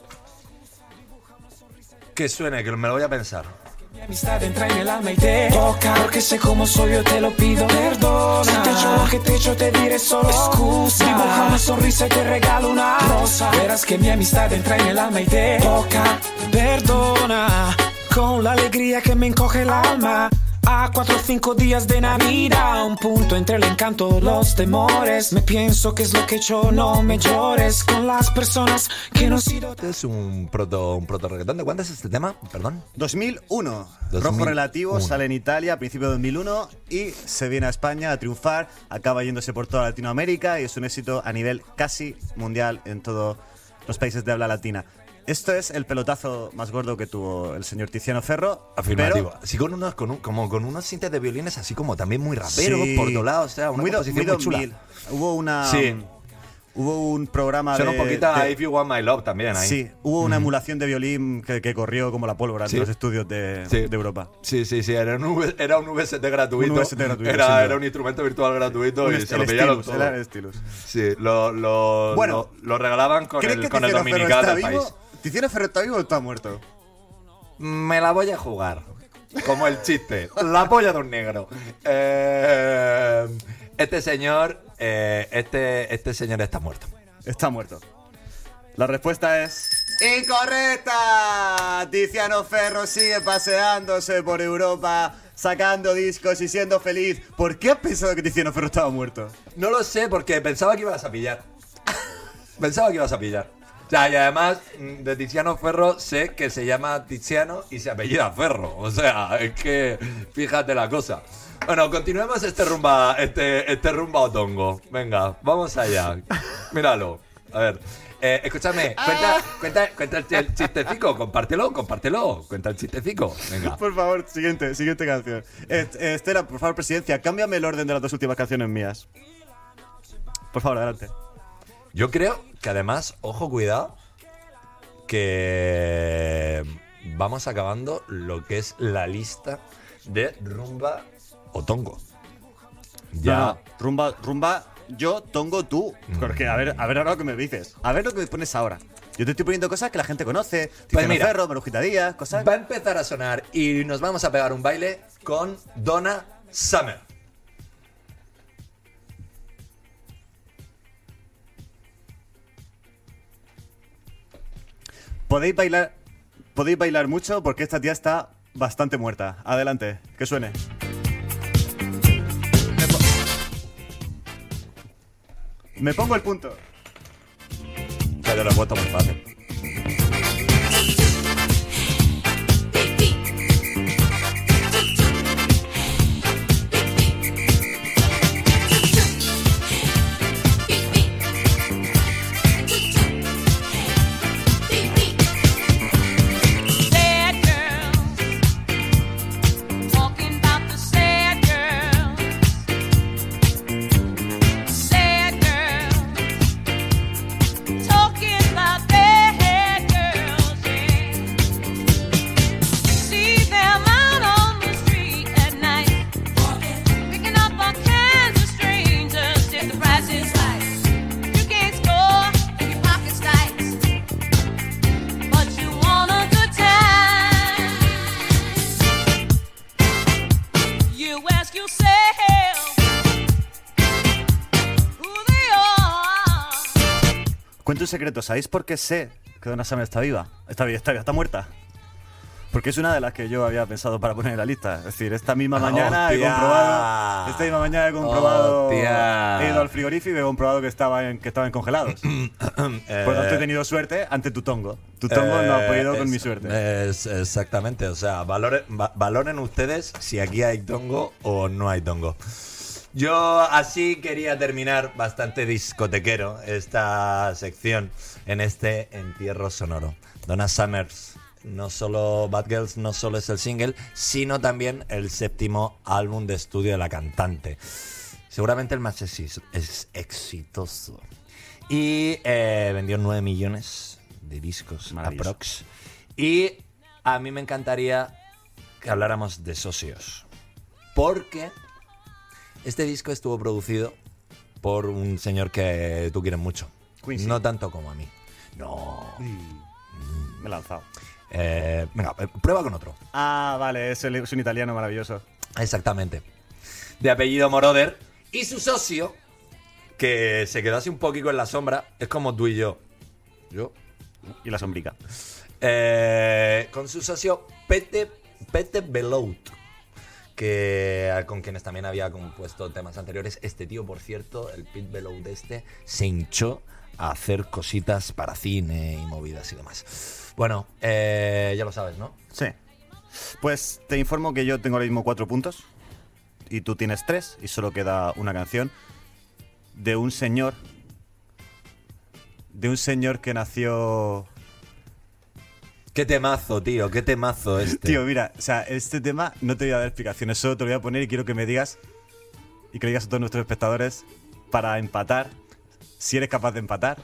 S4: Que suene, que me lo voy a pensar.
S8: Mi amistad entra en el alma y te toca Porque sé cómo soy yo te lo pido Perdona Si te lo que te he hecho te diré solo Excusa Dibuja una sonrisa y te regalo una rosa Verás que mi amistad entra en el alma y te toca Perdona Con la alegría que me encoge el alma a cuatro o cinco días de Navidad, un punto entre el encanto y los temores. Me pienso que es lo que he hecho, no me llores con las personas que no he sido.
S4: Este es un proto, un proto reggaetón. ¿De cuándo es este tema? Perdón.
S1: 2001.
S4: 2001.
S1: Rojo relativo sale en Italia a principios de 2001 y se viene a España a triunfar. Acaba yéndose por toda Latinoamérica y es un éxito a nivel casi mundial en todos los países de habla latina. Esto es el pelotazo más gordo que tuvo el señor Tiziano Ferro.
S4: Afirmativo.
S1: pero-
S4: Así con unos, con un- como con unos sintes de violines así como también muy raperos
S1: Sí.
S4: por todos lados. O sea, una
S1: muy, do- muy
S4: muy chula.
S1: 2000. Hubo una.
S4: Sí.
S1: Hubo un programa
S4: Suena
S1: de.
S4: un poquito
S1: de-
S4: If You Want My Love también ahí.
S1: Sí, hubo una emulación de violín que, que corrió como la pólvora
S4: Sí.
S1: en los estudios de,
S4: Sí.
S1: de Europa.
S4: Sí, sí, sí, era un, era un VST gratuito.
S1: Un VST gratuito, sin
S4: Era, era un instrumento virtual gratuito
S1: Un
S4: y se lo pillaron
S1: Stylus,
S4: todo.
S1: era el Stylus.
S4: Sí, lo, lo,
S1: Bueno,
S4: lo, lo regalaban con
S1: ¿Crees
S4: el, con el
S1: vivo? ¿Tiziano Ferro está vivo o está muerto?
S4: Me la voy a jugar. Como el chiste. La polla de un negro. Eh, este señor. eh, este, este señor está muerto.
S1: Está muerto. La respuesta es. ¡Incorrecta! Tiziano Ferro sigue paseándose por Europa, sacando discos y siendo feliz. ¿Por qué has pensado que Tiziano Ferro estaba muerto?
S4: No lo sé porque pensaba que ibas a pillar. Pensaba que ibas a pillar. O sea, y además mm, de Tiziano Ferro sé que se llama Tiziano y se apellida Ferro. O sea, es que fíjate la cosa. Bueno, continuemos este rumba, este, este rumba otongo. Venga, vamos allá. Míralo. A ver. Eh, escúchame, cuenta, cuenta, cuenta el, ch- el chistecico, compártelo, compártelo. Cuenta el chistecico. Venga.
S1: Por favor, siguiente, siguiente canción. Eh, Estela, por favor, presidencia, cámbiame el orden de las dos últimas canciones mías. Por favor, adelante.
S4: Yo creo que además, ojo, cuidado, que vamos acabando lo que es la lista de rumba o tongo. Ya.
S1: No, no, rumba, rumba, yo, tongo, tú. Porque, a ver, a ver ahora lo que me dices. A ver lo que me pones ahora. Yo te estoy poniendo cosas que la gente conoce.
S4: Pues mira.
S1: Ferro, Marujita Díaz, cosas.
S4: Va a empezar a sonar y nos vamos a pegar un baile con Donna Summer.
S1: Podéis bailar, podéis bailar mucho porque esta tía está bastante muerta. Adelante, que suene. Me pongo el punto.
S4: Pero lo he puesto muy fácil.
S1: Secreto. ¿Sabéis por qué sé que Donna Summer está viva? Está viva, está, viva, está muerta. Porque es una de las que yo había pensado para poner en la lista. Es decir, esta misma mañana he comprobado. Esta misma mañana he comprobado. He ido al frigorífico y he comprobado que estaban en, que estaban congelados.
S4: Eh, <clears throat>
S1: Por lo tanto, he tenido suerte ante tu tongo. Tu tongo no ha podido con mi suerte.
S4: es- exactamente, o sea, valoren, va- valoren ustedes si aquí hay tongo o no hay tongo. Yo así quería terminar bastante discotequero esta sección en este entierro sonoro. Donna Summers, no solo Bad Girls, no solo es el single, sino también el séptimo álbum de estudio de la cantante. Seguramente el más es exitoso. Y eh, vendió 9 millones de discos aprox. Y a mí me encantaría que habláramos de socios. Porque este disco estuvo producido por un señor que tú quieres mucho.
S1: Quincy.
S4: No tanto como a mí. No.
S1: Me he lanzado.
S4: Eh, venga, eh, prueba con otro.
S1: Ah, vale, es, el- es un italiano maravilloso.
S4: Exactamente. De apellido Moroder. Y su socio, que se quedó así un poquito en la sombra, es como tú y yo. Yo.
S1: Y la sombrica.
S4: Eh, con su socio Pete, Pete Belout, que con quienes también había compuesto temas anteriores. Este tío, por cierto, el Pete Belout este, se hinchó a hacer cositas para cine y movidas y demás. Bueno, eh, ya lo sabes, ¿no?
S1: Sí. Pues te informo que yo tengo ahora mismo cuatro puntos. Y tú tienes tres. Y solo queda una canción. De un señor. De un señor que nació.
S4: Qué temazo, tío, qué temazo este.
S1: Tío, mira, o sea, este tema no te voy a dar explicaciones, solo te lo voy a poner y quiero que me digas y que le digas a todos nuestros espectadores para empatar, si eres capaz de empatar,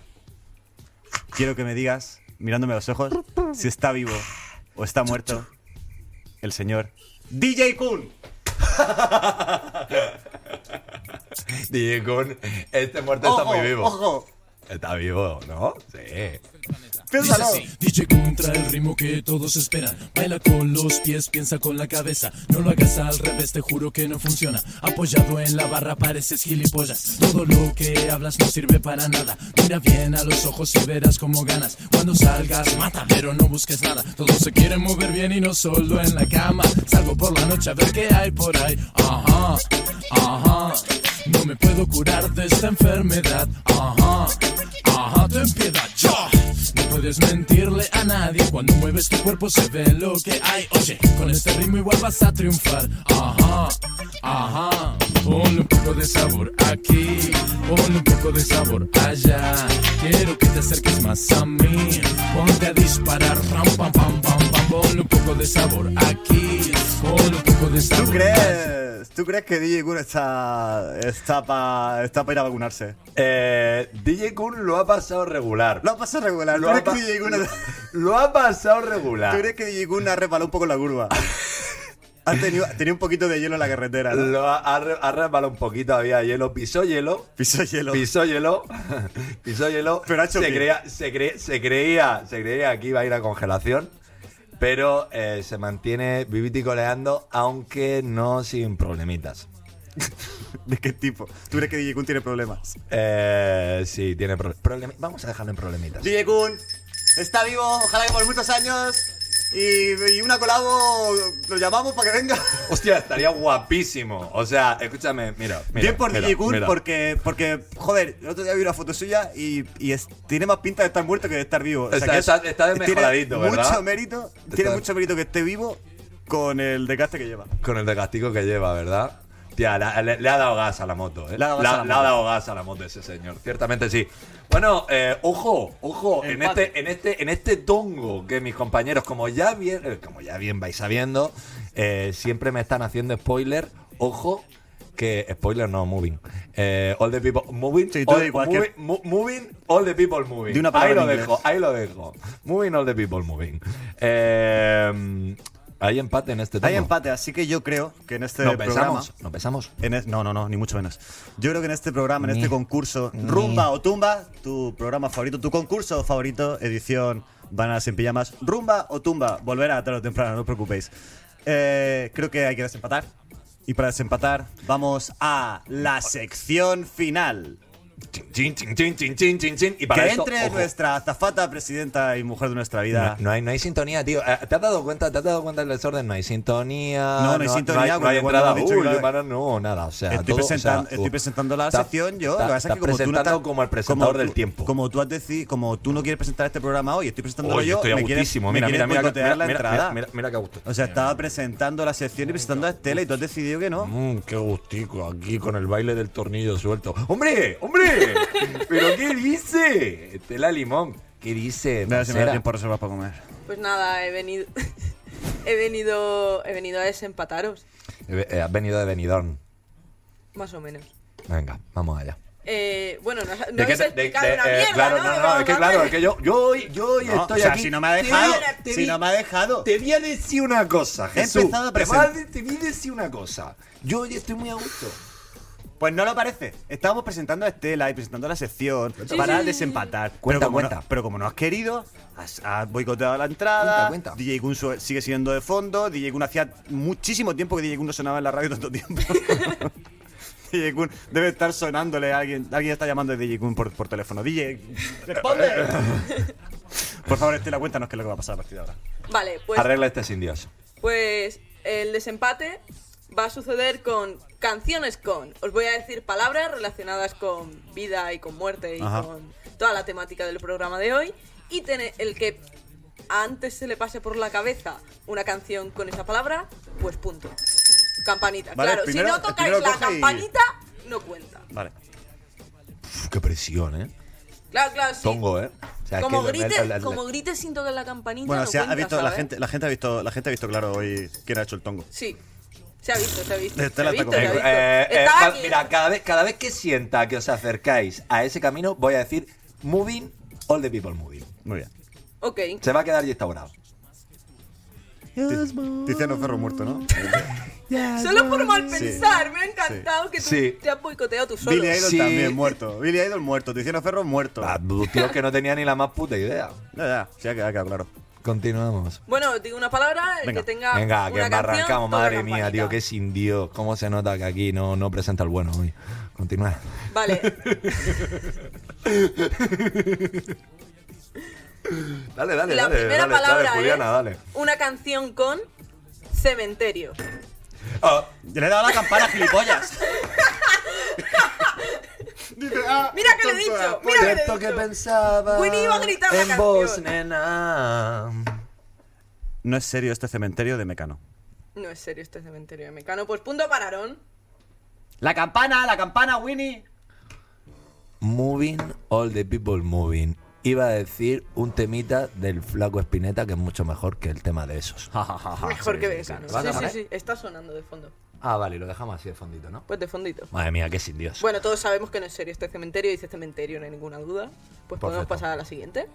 S1: quiero que me digas, mirándome a los ojos, si está vivo o está muerto el señor DJ Kun. <laughs>
S4: DJ Kun, este muerto está muy vivo.
S1: ¡Ojo!
S4: Está vivo, ¿no? Sí.
S1: Piénsalo.
S8: DJ contra el ritmo que todos esperan. Baila con los pies, piensa con la cabeza. No lo hagas al revés, te juro que no funciona. Apoyado en la barra pareces gilipollas. Todo lo que hablas no sirve para nada. Mira bien a los ojos y verás cómo ganas. Cuando salgas, mata, pero no busques nada. Todos se quieren mover bien y no solo en la cama. Salgo por la noche a ver qué hay por ahí. Ajá, ajá. No me puedo curar de esta enfermedad. Ajá, ajá, ten piedad, yo. No puedes mentirle a nadie cuando mueves tu cuerpo se ve lo que hay. Oye, con este ritmo igual vas a triunfar. Ajá, ajá. Ponle un poco de sabor aquí, ponle un poco de sabor allá. Quiero que te acerques más a mí. Ponte a disparar, ram, pam, pam, pam, pam. Ponle un poco de sabor aquí, ponle un poco de sabor
S1: ¿Tú
S8: allá.
S1: crees, ¿Tú crees que DJ Kun está, está para está pa ir a vacunarse?
S4: Eh, DJ Kun lo ha pasado regular.
S1: Lo ha pasado regular.
S4: Lo
S1: ¿Tú
S4: ha pa-
S1: DJ Kun
S4: Lo ha pasado
S1: ¿Tú
S4: regular.
S1: crees que DJ Kun ha resbalado un poco la curva? <laughs> ha tenido, tenía un poquito de hielo en la carretera, ¿no?
S4: Lo ha, ha re- ha resbalado un poquito, había hielo, pisó hielo.
S1: Pisó hielo.
S4: Pisó hielo, <laughs> pisó hielo.
S1: Pero ha hecho
S4: se, creía, se, cre- se creía, se creía que iba a ir a congelación, pero eh, se mantiene vivito y coleando, aunque no sin problemitas. <laughs>
S1: ¿De qué tipo? ¿Tú crees que DJ Kun tiene problemas?
S4: Eh, sí, tiene problemas. Vamos a dejarlo en problemitas.
S1: DJ Kun está vivo, ojalá que por muchos años. Y, y una colabo lo llamamos para que venga. <laughs>
S4: Hostia, estaría guapísimo. O sea, escúchame, mira. mira
S1: Bien por
S4: mira, mira.
S1: porque, porque, joder, el otro día vi una foto suya y, y es- tiene más pinta de estar muerto que de estar vivo.
S4: Está-
S1: que
S4: está- está
S1: tiene
S4: ¿verdad?
S1: Mucho mérito, tiene
S4: Está-
S1: mucho mérito que esté vivo con el desgaste que lleva.
S4: Con el de castigo que lleva, ¿verdad? Tía, la- le, le ha dado gas a la moto, ¿eh?
S1: Le ha dado gas a la
S4: le ha
S1: moto.
S4: dado gas a la moto ese señor, ciertamente sí. Bueno, eh, ojo, ojo, en
S1: Empate.
S4: este, en este, en este tongo que mis compañeros, como ya bien, eh, como ya bien vais sabiendo, eh, siempre me están haciendo spoiler. Ojo, que spoiler no, moving. Eh, all the people moving.
S1: Sí,
S4: all, moving, mo- moving, all the people moving.
S1: Una
S4: ahí lo
S1: en inglés.
S4: dejo, ahí lo dejo. Moving, all the people moving. Eh, hay empate en este tongo.
S1: Hay empate, así que yo creo que en este
S4: No
S1: programa.
S4: no pesamos.
S1: en es- no, no, no, ni mucho menos. Yo creo que en este programa, en este concurso,
S4: ni-
S1: Rumba o Tumba, tu programa favorito, tu concurso favorito, edición Bananas en Pijamas, Rumba o Tumba, volverá tarde o temprano, no os preocupéis. Eh, creo que hay que desempatar. Y para desempatar, vamos a la sección final.
S4: Chin, chin, chin. Y para
S1: que
S4: esto,
S1: entre
S4: ojo,
S1: nuestra azafata, presidenta y mujer de nuestra vida.
S4: No, no hay, no hay sintonía, tío. Eh, ¿Te has dado cuenta? ¿Te has dado cuenta del desorden? No hay sintonía.
S1: No, no hay sintonía,
S4: No hay,
S1: porque cuando
S4: entrada.
S1: dicho
S4: Uy, no, nada. O sea,
S1: Estoy,
S4: todo, o sea,
S1: presentando, estoy presentando la
S4: estás-
S1: sección yo.
S4: estás-
S1: lo que pasa es que como tú no
S4: presentando
S1: estás-
S4: como el presentador
S1: como
S4: del tiempo.
S1: Como tú has decidido, como tú no quieres presentar este programa hoy, estoy presentándolo yo.
S4: estoy
S1: me quieres-
S4: gustísimo.
S1: me
S4: Mira,
S1: quieres
S4: mira, mira,
S1: boicotear
S4: mira,
S1: la
S4: mira,
S1: entrada.
S4: mira, mira, mira qué gusto.
S1: O sea, estaba presentando la sección y presentando a Estela y tú has decidido que no.
S4: Mmm, qué gustico aquí con el baile del tornillo suelto. ¡Hombre! ¡Hombre! ¿Pero qué dice? Estela Limón. ¿Qué dice?
S1: Mira si me da tiempo a reservar para comer.
S9: Pues nada, he venido. <laughs> he venido. He venido a desempataros.
S4: Eh, has venido de Benidorm.
S9: Más o menos.
S4: Venga, vamos allá.
S9: Eh, bueno, no, no
S4: ¿De qué
S9: habéis
S4: te- de-
S9: explicado
S4: de-
S9: una
S4: eh, claro,
S9: ¿no?
S4: no, no, no, es que claro, es que yo, yo hoy, yo hoy
S1: No,
S4: estoy
S1: o sea,
S4: aquí.
S1: si no me ha dejado,
S4: te
S1: si
S4: voy-
S1: no me ha dejado.
S4: Te voy a decir una cosa,
S1: He
S4: Jesús.
S1: empezado a
S4: te,
S1: present-
S4: voy a, te voy a decir una cosa. Yo hoy estoy muy a gusto.
S1: Pues no lo parece. Estábamos presentando a Estela y presentando la sección para desempatar.
S4: Cuenta,
S1: pero, como
S4: cuenta.
S1: No, pero como no has querido, has, has boicoteado la entrada.
S4: Cuenta, cuenta.
S1: DJ Kun sigue siendo de fondo. DJ Kun hacía muchísimo tiempo que DJ Kun no sonaba en la radio tanto tiempo. <laughs> DJ Kun debe estar sonándole a alguien. Alguien está llamando a DJ Kun por, por teléfono. DJ, <laughs> responde. <laughs> por favor, Estela, cuéntanos qué es lo que va a pasar a partir de ahora.
S9: Vale, pues.
S4: Arregla este sin Dios.
S9: Pues el desempate va a suceder con canciones con. Os voy a decir palabras relacionadas con vida y con muerte y
S1: Ajá.
S9: con toda la temática del programa de hoy. Y el que antes se le pase por la cabeza una canción con esa palabra, pues punto. Campanita.
S1: Vale,
S9: claro,
S1: primero-
S9: si no tocáis la
S1: y-
S9: campanita, no cuenta.
S1: Vale.
S4: Uf, qué presión, ¿eh?
S9: Claro, claro, sí.
S4: Tongo, ¿eh? O sea, es
S9: como,
S4: que-
S9: grites, como grites sin tocar la campanita.
S1: Bueno,
S9: no
S1: se ha, ha
S9: cuenta,
S1: visto, la gente, la gente ha visto, la gente ha visto claro hoy quién ha hecho el tongo.
S9: Sí. Se ha visto, se ha visto. Se
S1: está
S9: se ha.
S4: Eh, eh, mira, cada vez, cada vez que sienta que os acercáis a ese camino, voy a decir moving, all the people moving.
S1: Muy bien.
S9: Ok.
S4: Se va a quedar y instaurado.
S1: Tiziano Ferro muerto, ¿no? <laughs>
S9: Solo por mal
S1: Sí.
S9: pensar, me ha encantado que tú
S4: Sí.
S9: te has boicoteado tú solo.
S1: Billy Idol
S4: Sí.
S1: también muerto. Billy Idol muerto. Tiziano Ferro muerto.
S4: Ah, tío, que no tenía ni la más puta idea.
S1: Ya, ya, quedado, ha quedado claro.
S4: Continuamos.
S9: Bueno, digo una palabra, el
S1: Venga.
S9: que tenga
S4: Venga, que
S9: una canción,
S4: arrancamos, madre mía,
S9: campanita.
S4: tío, que sin Dios. ¿Cómo se nota que aquí no, no presenta el bueno hoy? Continúa.
S9: Vale, <laughs>
S4: Dale, dale,
S9: la
S4: dale,
S9: primera
S4: dale,
S9: palabra
S4: dale, Juliana,
S9: es
S4: dale.
S9: una canción con cementerio.
S4: Ah,
S1: Yo le he dado la campana, gilipollas. <laughs> Dice, ah,
S9: Mira que le he dicho,
S1: ah,
S9: mira que le he
S4: cierto que
S9: dicho.
S4: pensaba
S9: Winnie iba a gritar la
S4: en
S9: canción.
S4: voz, nena.
S1: No es serio este cementerio de Mecano.
S9: No es serio este cementerio de Mecano. Pues punto para Aarón.
S1: La campana, la campana, Winnie.
S4: Moving, all the people moving. Iba a decir un temita del flaco Espineta que es mucho mejor que el tema de esos.
S9: Mejor que Mecano.
S4: ¿Vas a
S9: Sí, sí, sí. Está sonando de fondo.
S4: Ah, vale, lo dejamos así de fondito, ¿no?
S9: Pues de fondito.
S4: Madre mía, qué sin Dios.
S9: Bueno, todos sabemos que no es serio este cementerio. Dice cementerio, no hay ninguna duda. Pues podemos pasar a la siguiente.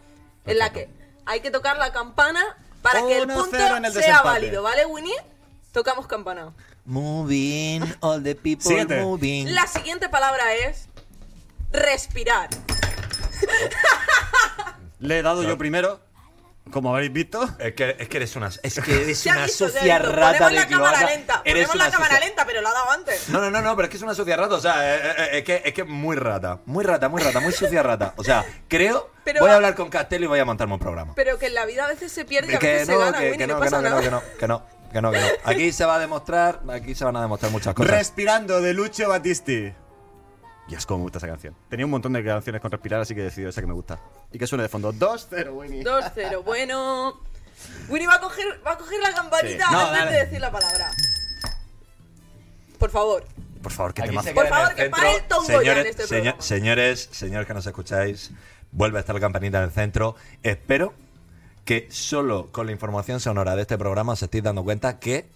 S9: En la que hay que tocar la campana para que el punto
S1: cero en el
S9: sea válido, ¿vale, Winnie? Tocamos campana.
S4: Moving, all the people
S1: Siguiente.
S4: moving.
S9: La siguiente palabra es respirar.
S1: Le he dado yo primero, como habréis visto.
S4: Es que, es que eres una, es que <laughs> eres
S9: Se
S4: una
S9: visto, se visto.
S4: rata
S9: Ponemos
S4: de
S9: la cámara lenta.
S4: Eres
S9: Ponemos
S4: una
S9: la cámara lenta, pero la ha dado antes.
S4: No, no, no, no, pero es que es una sucia rata. O sea, eh, eh, es, que, es que muy rata. Muy rata, muy rata, muy sucia rata. O sea, creo
S9: Pero-
S4: voy a hablar con Castello y voy a montarme un programa.
S9: Pero que en la vida a veces se pierde y a
S4: que
S9: veces se
S4: no,
S9: gana,
S4: que, que
S9: no,
S4: no, que no, que no, que no, que no, que no, que no. Aquí se va a demostrar, aquí se van a demostrar muchas cosas.
S1: Respirando de Lucio Battisti. Dios, cómo me gusta esa canción. Tenía un montón de canciones con respirar, así que he decidido esa que me gusta. Y que suene de fondo. 2-0, Winnie.
S9: 2-0, bueno. Winnie va a coger, va a coger la campanita
S1: Sí. No,
S9: antes
S1: dale.
S9: de decir la palabra. Por favor.
S1: Por favor, que
S4: Aquí
S1: te
S9: Por favor, que
S4: centro.
S9: pare el tongo ya en
S4: señores,
S9: este
S4: señor-
S9: programa.
S4: señores, señores que nos escucháis, vuelve a estar la campanita en el centro. Espero que solo con la información sonora de este programa os estéis dando cuenta que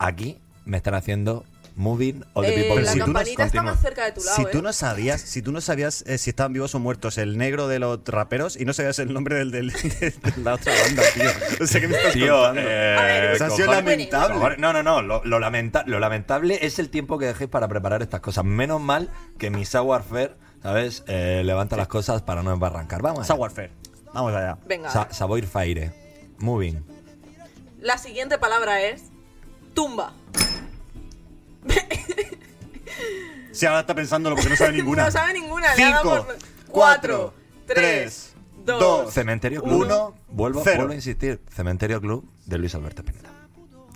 S4: aquí me están haciendo moving all the
S9: Eh,
S4: people.
S9: la
S1: si no-
S9: está
S4: continúa.
S9: más cerca de tu lado,
S1: Si
S9: ¿eh?
S1: tú no sabías, si tú no sabías eh, si estaban vivos o muertos el negro de los raperos y no sabías el nombre del, del- <laughs> de, la otra banda, tío. O sea, ¿qué me estás
S4: Tío,
S1: contando?
S4: eh,
S1: ha sido lamentable.
S4: Cojones. No, no, no. Lo, lo lamenta- lo lamentable es el tiempo que dejéis para preparar estas cosas. Menos mal que mi Warfare, ¿sabes? Eh, levanta las cosas para no embarrancar. Vamos
S1: Esa
S4: allá.
S1: Warfare. Vamos allá.
S9: Venga.
S4: Sa- Savoir Fire. Moving.
S9: La siguiente palabra es tumba.
S1: Si ahora está pensándolo porque no sabe <laughs> ninguna.
S9: No sabe ninguna.
S1: Cinco,
S9: por-
S1: cuatro, tres,
S9: tres,
S1: dos.
S4: Cementerio Club.
S1: Uno,
S4: vuelvo,
S1: cero.
S4: vuelvo a insistir. Cementerio Club de Luis Alberto Spinetta.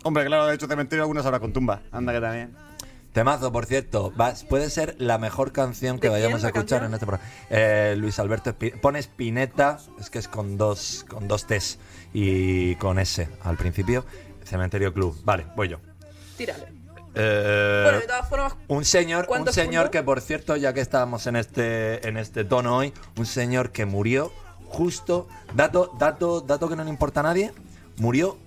S1: Hombre, claro, de hecho cementerio algunas ahora con tumba. Anda que también.
S4: Temazo, por cierto. puede ser la mejor canción que
S9: ¿De quién,
S4: vayamos a escuchar
S9: canción?
S4: en este programa. Eh, Luis Alberto Spinetta. Pone Spinetta, es que es con dos, con dos T's y con S al principio. Cementerio Club. Vale, voy yo.
S9: Tírale.
S4: Eh,
S9: Bueno, de todas formas,
S4: un señor, un
S9: ¿Cuántos
S4: señor
S9: puntos?
S4: que por cierto, ya que estábamos en este, en este tono hoy, un señor que murió justo, dato, dato, dato que no le importa a nadie, murió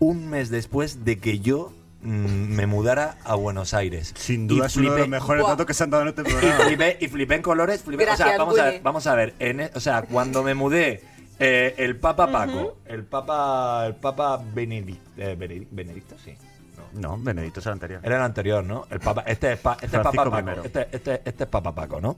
S4: un mes después de que yo mm, me mudara a Buenos Aires.
S1: Sin
S4: Y
S1: duda es uno de los mejores datos que se han dado en este
S4: y
S1: programa.
S4: flipé, y flipé en colores, flipé. o sea, vamos a ver, vamos a ver, en e- o sea, cuando me mudé, eh, el Papa Paco, el Papa, el Papa Benedict- eh, Benedict- Benedicto, sí. No.
S1: Benedito es el anterior.
S4: Era el anterior, ¿no? El papa, este es, pa- este es Papa Paco. Este, este, este es Papa Paco, ¿no?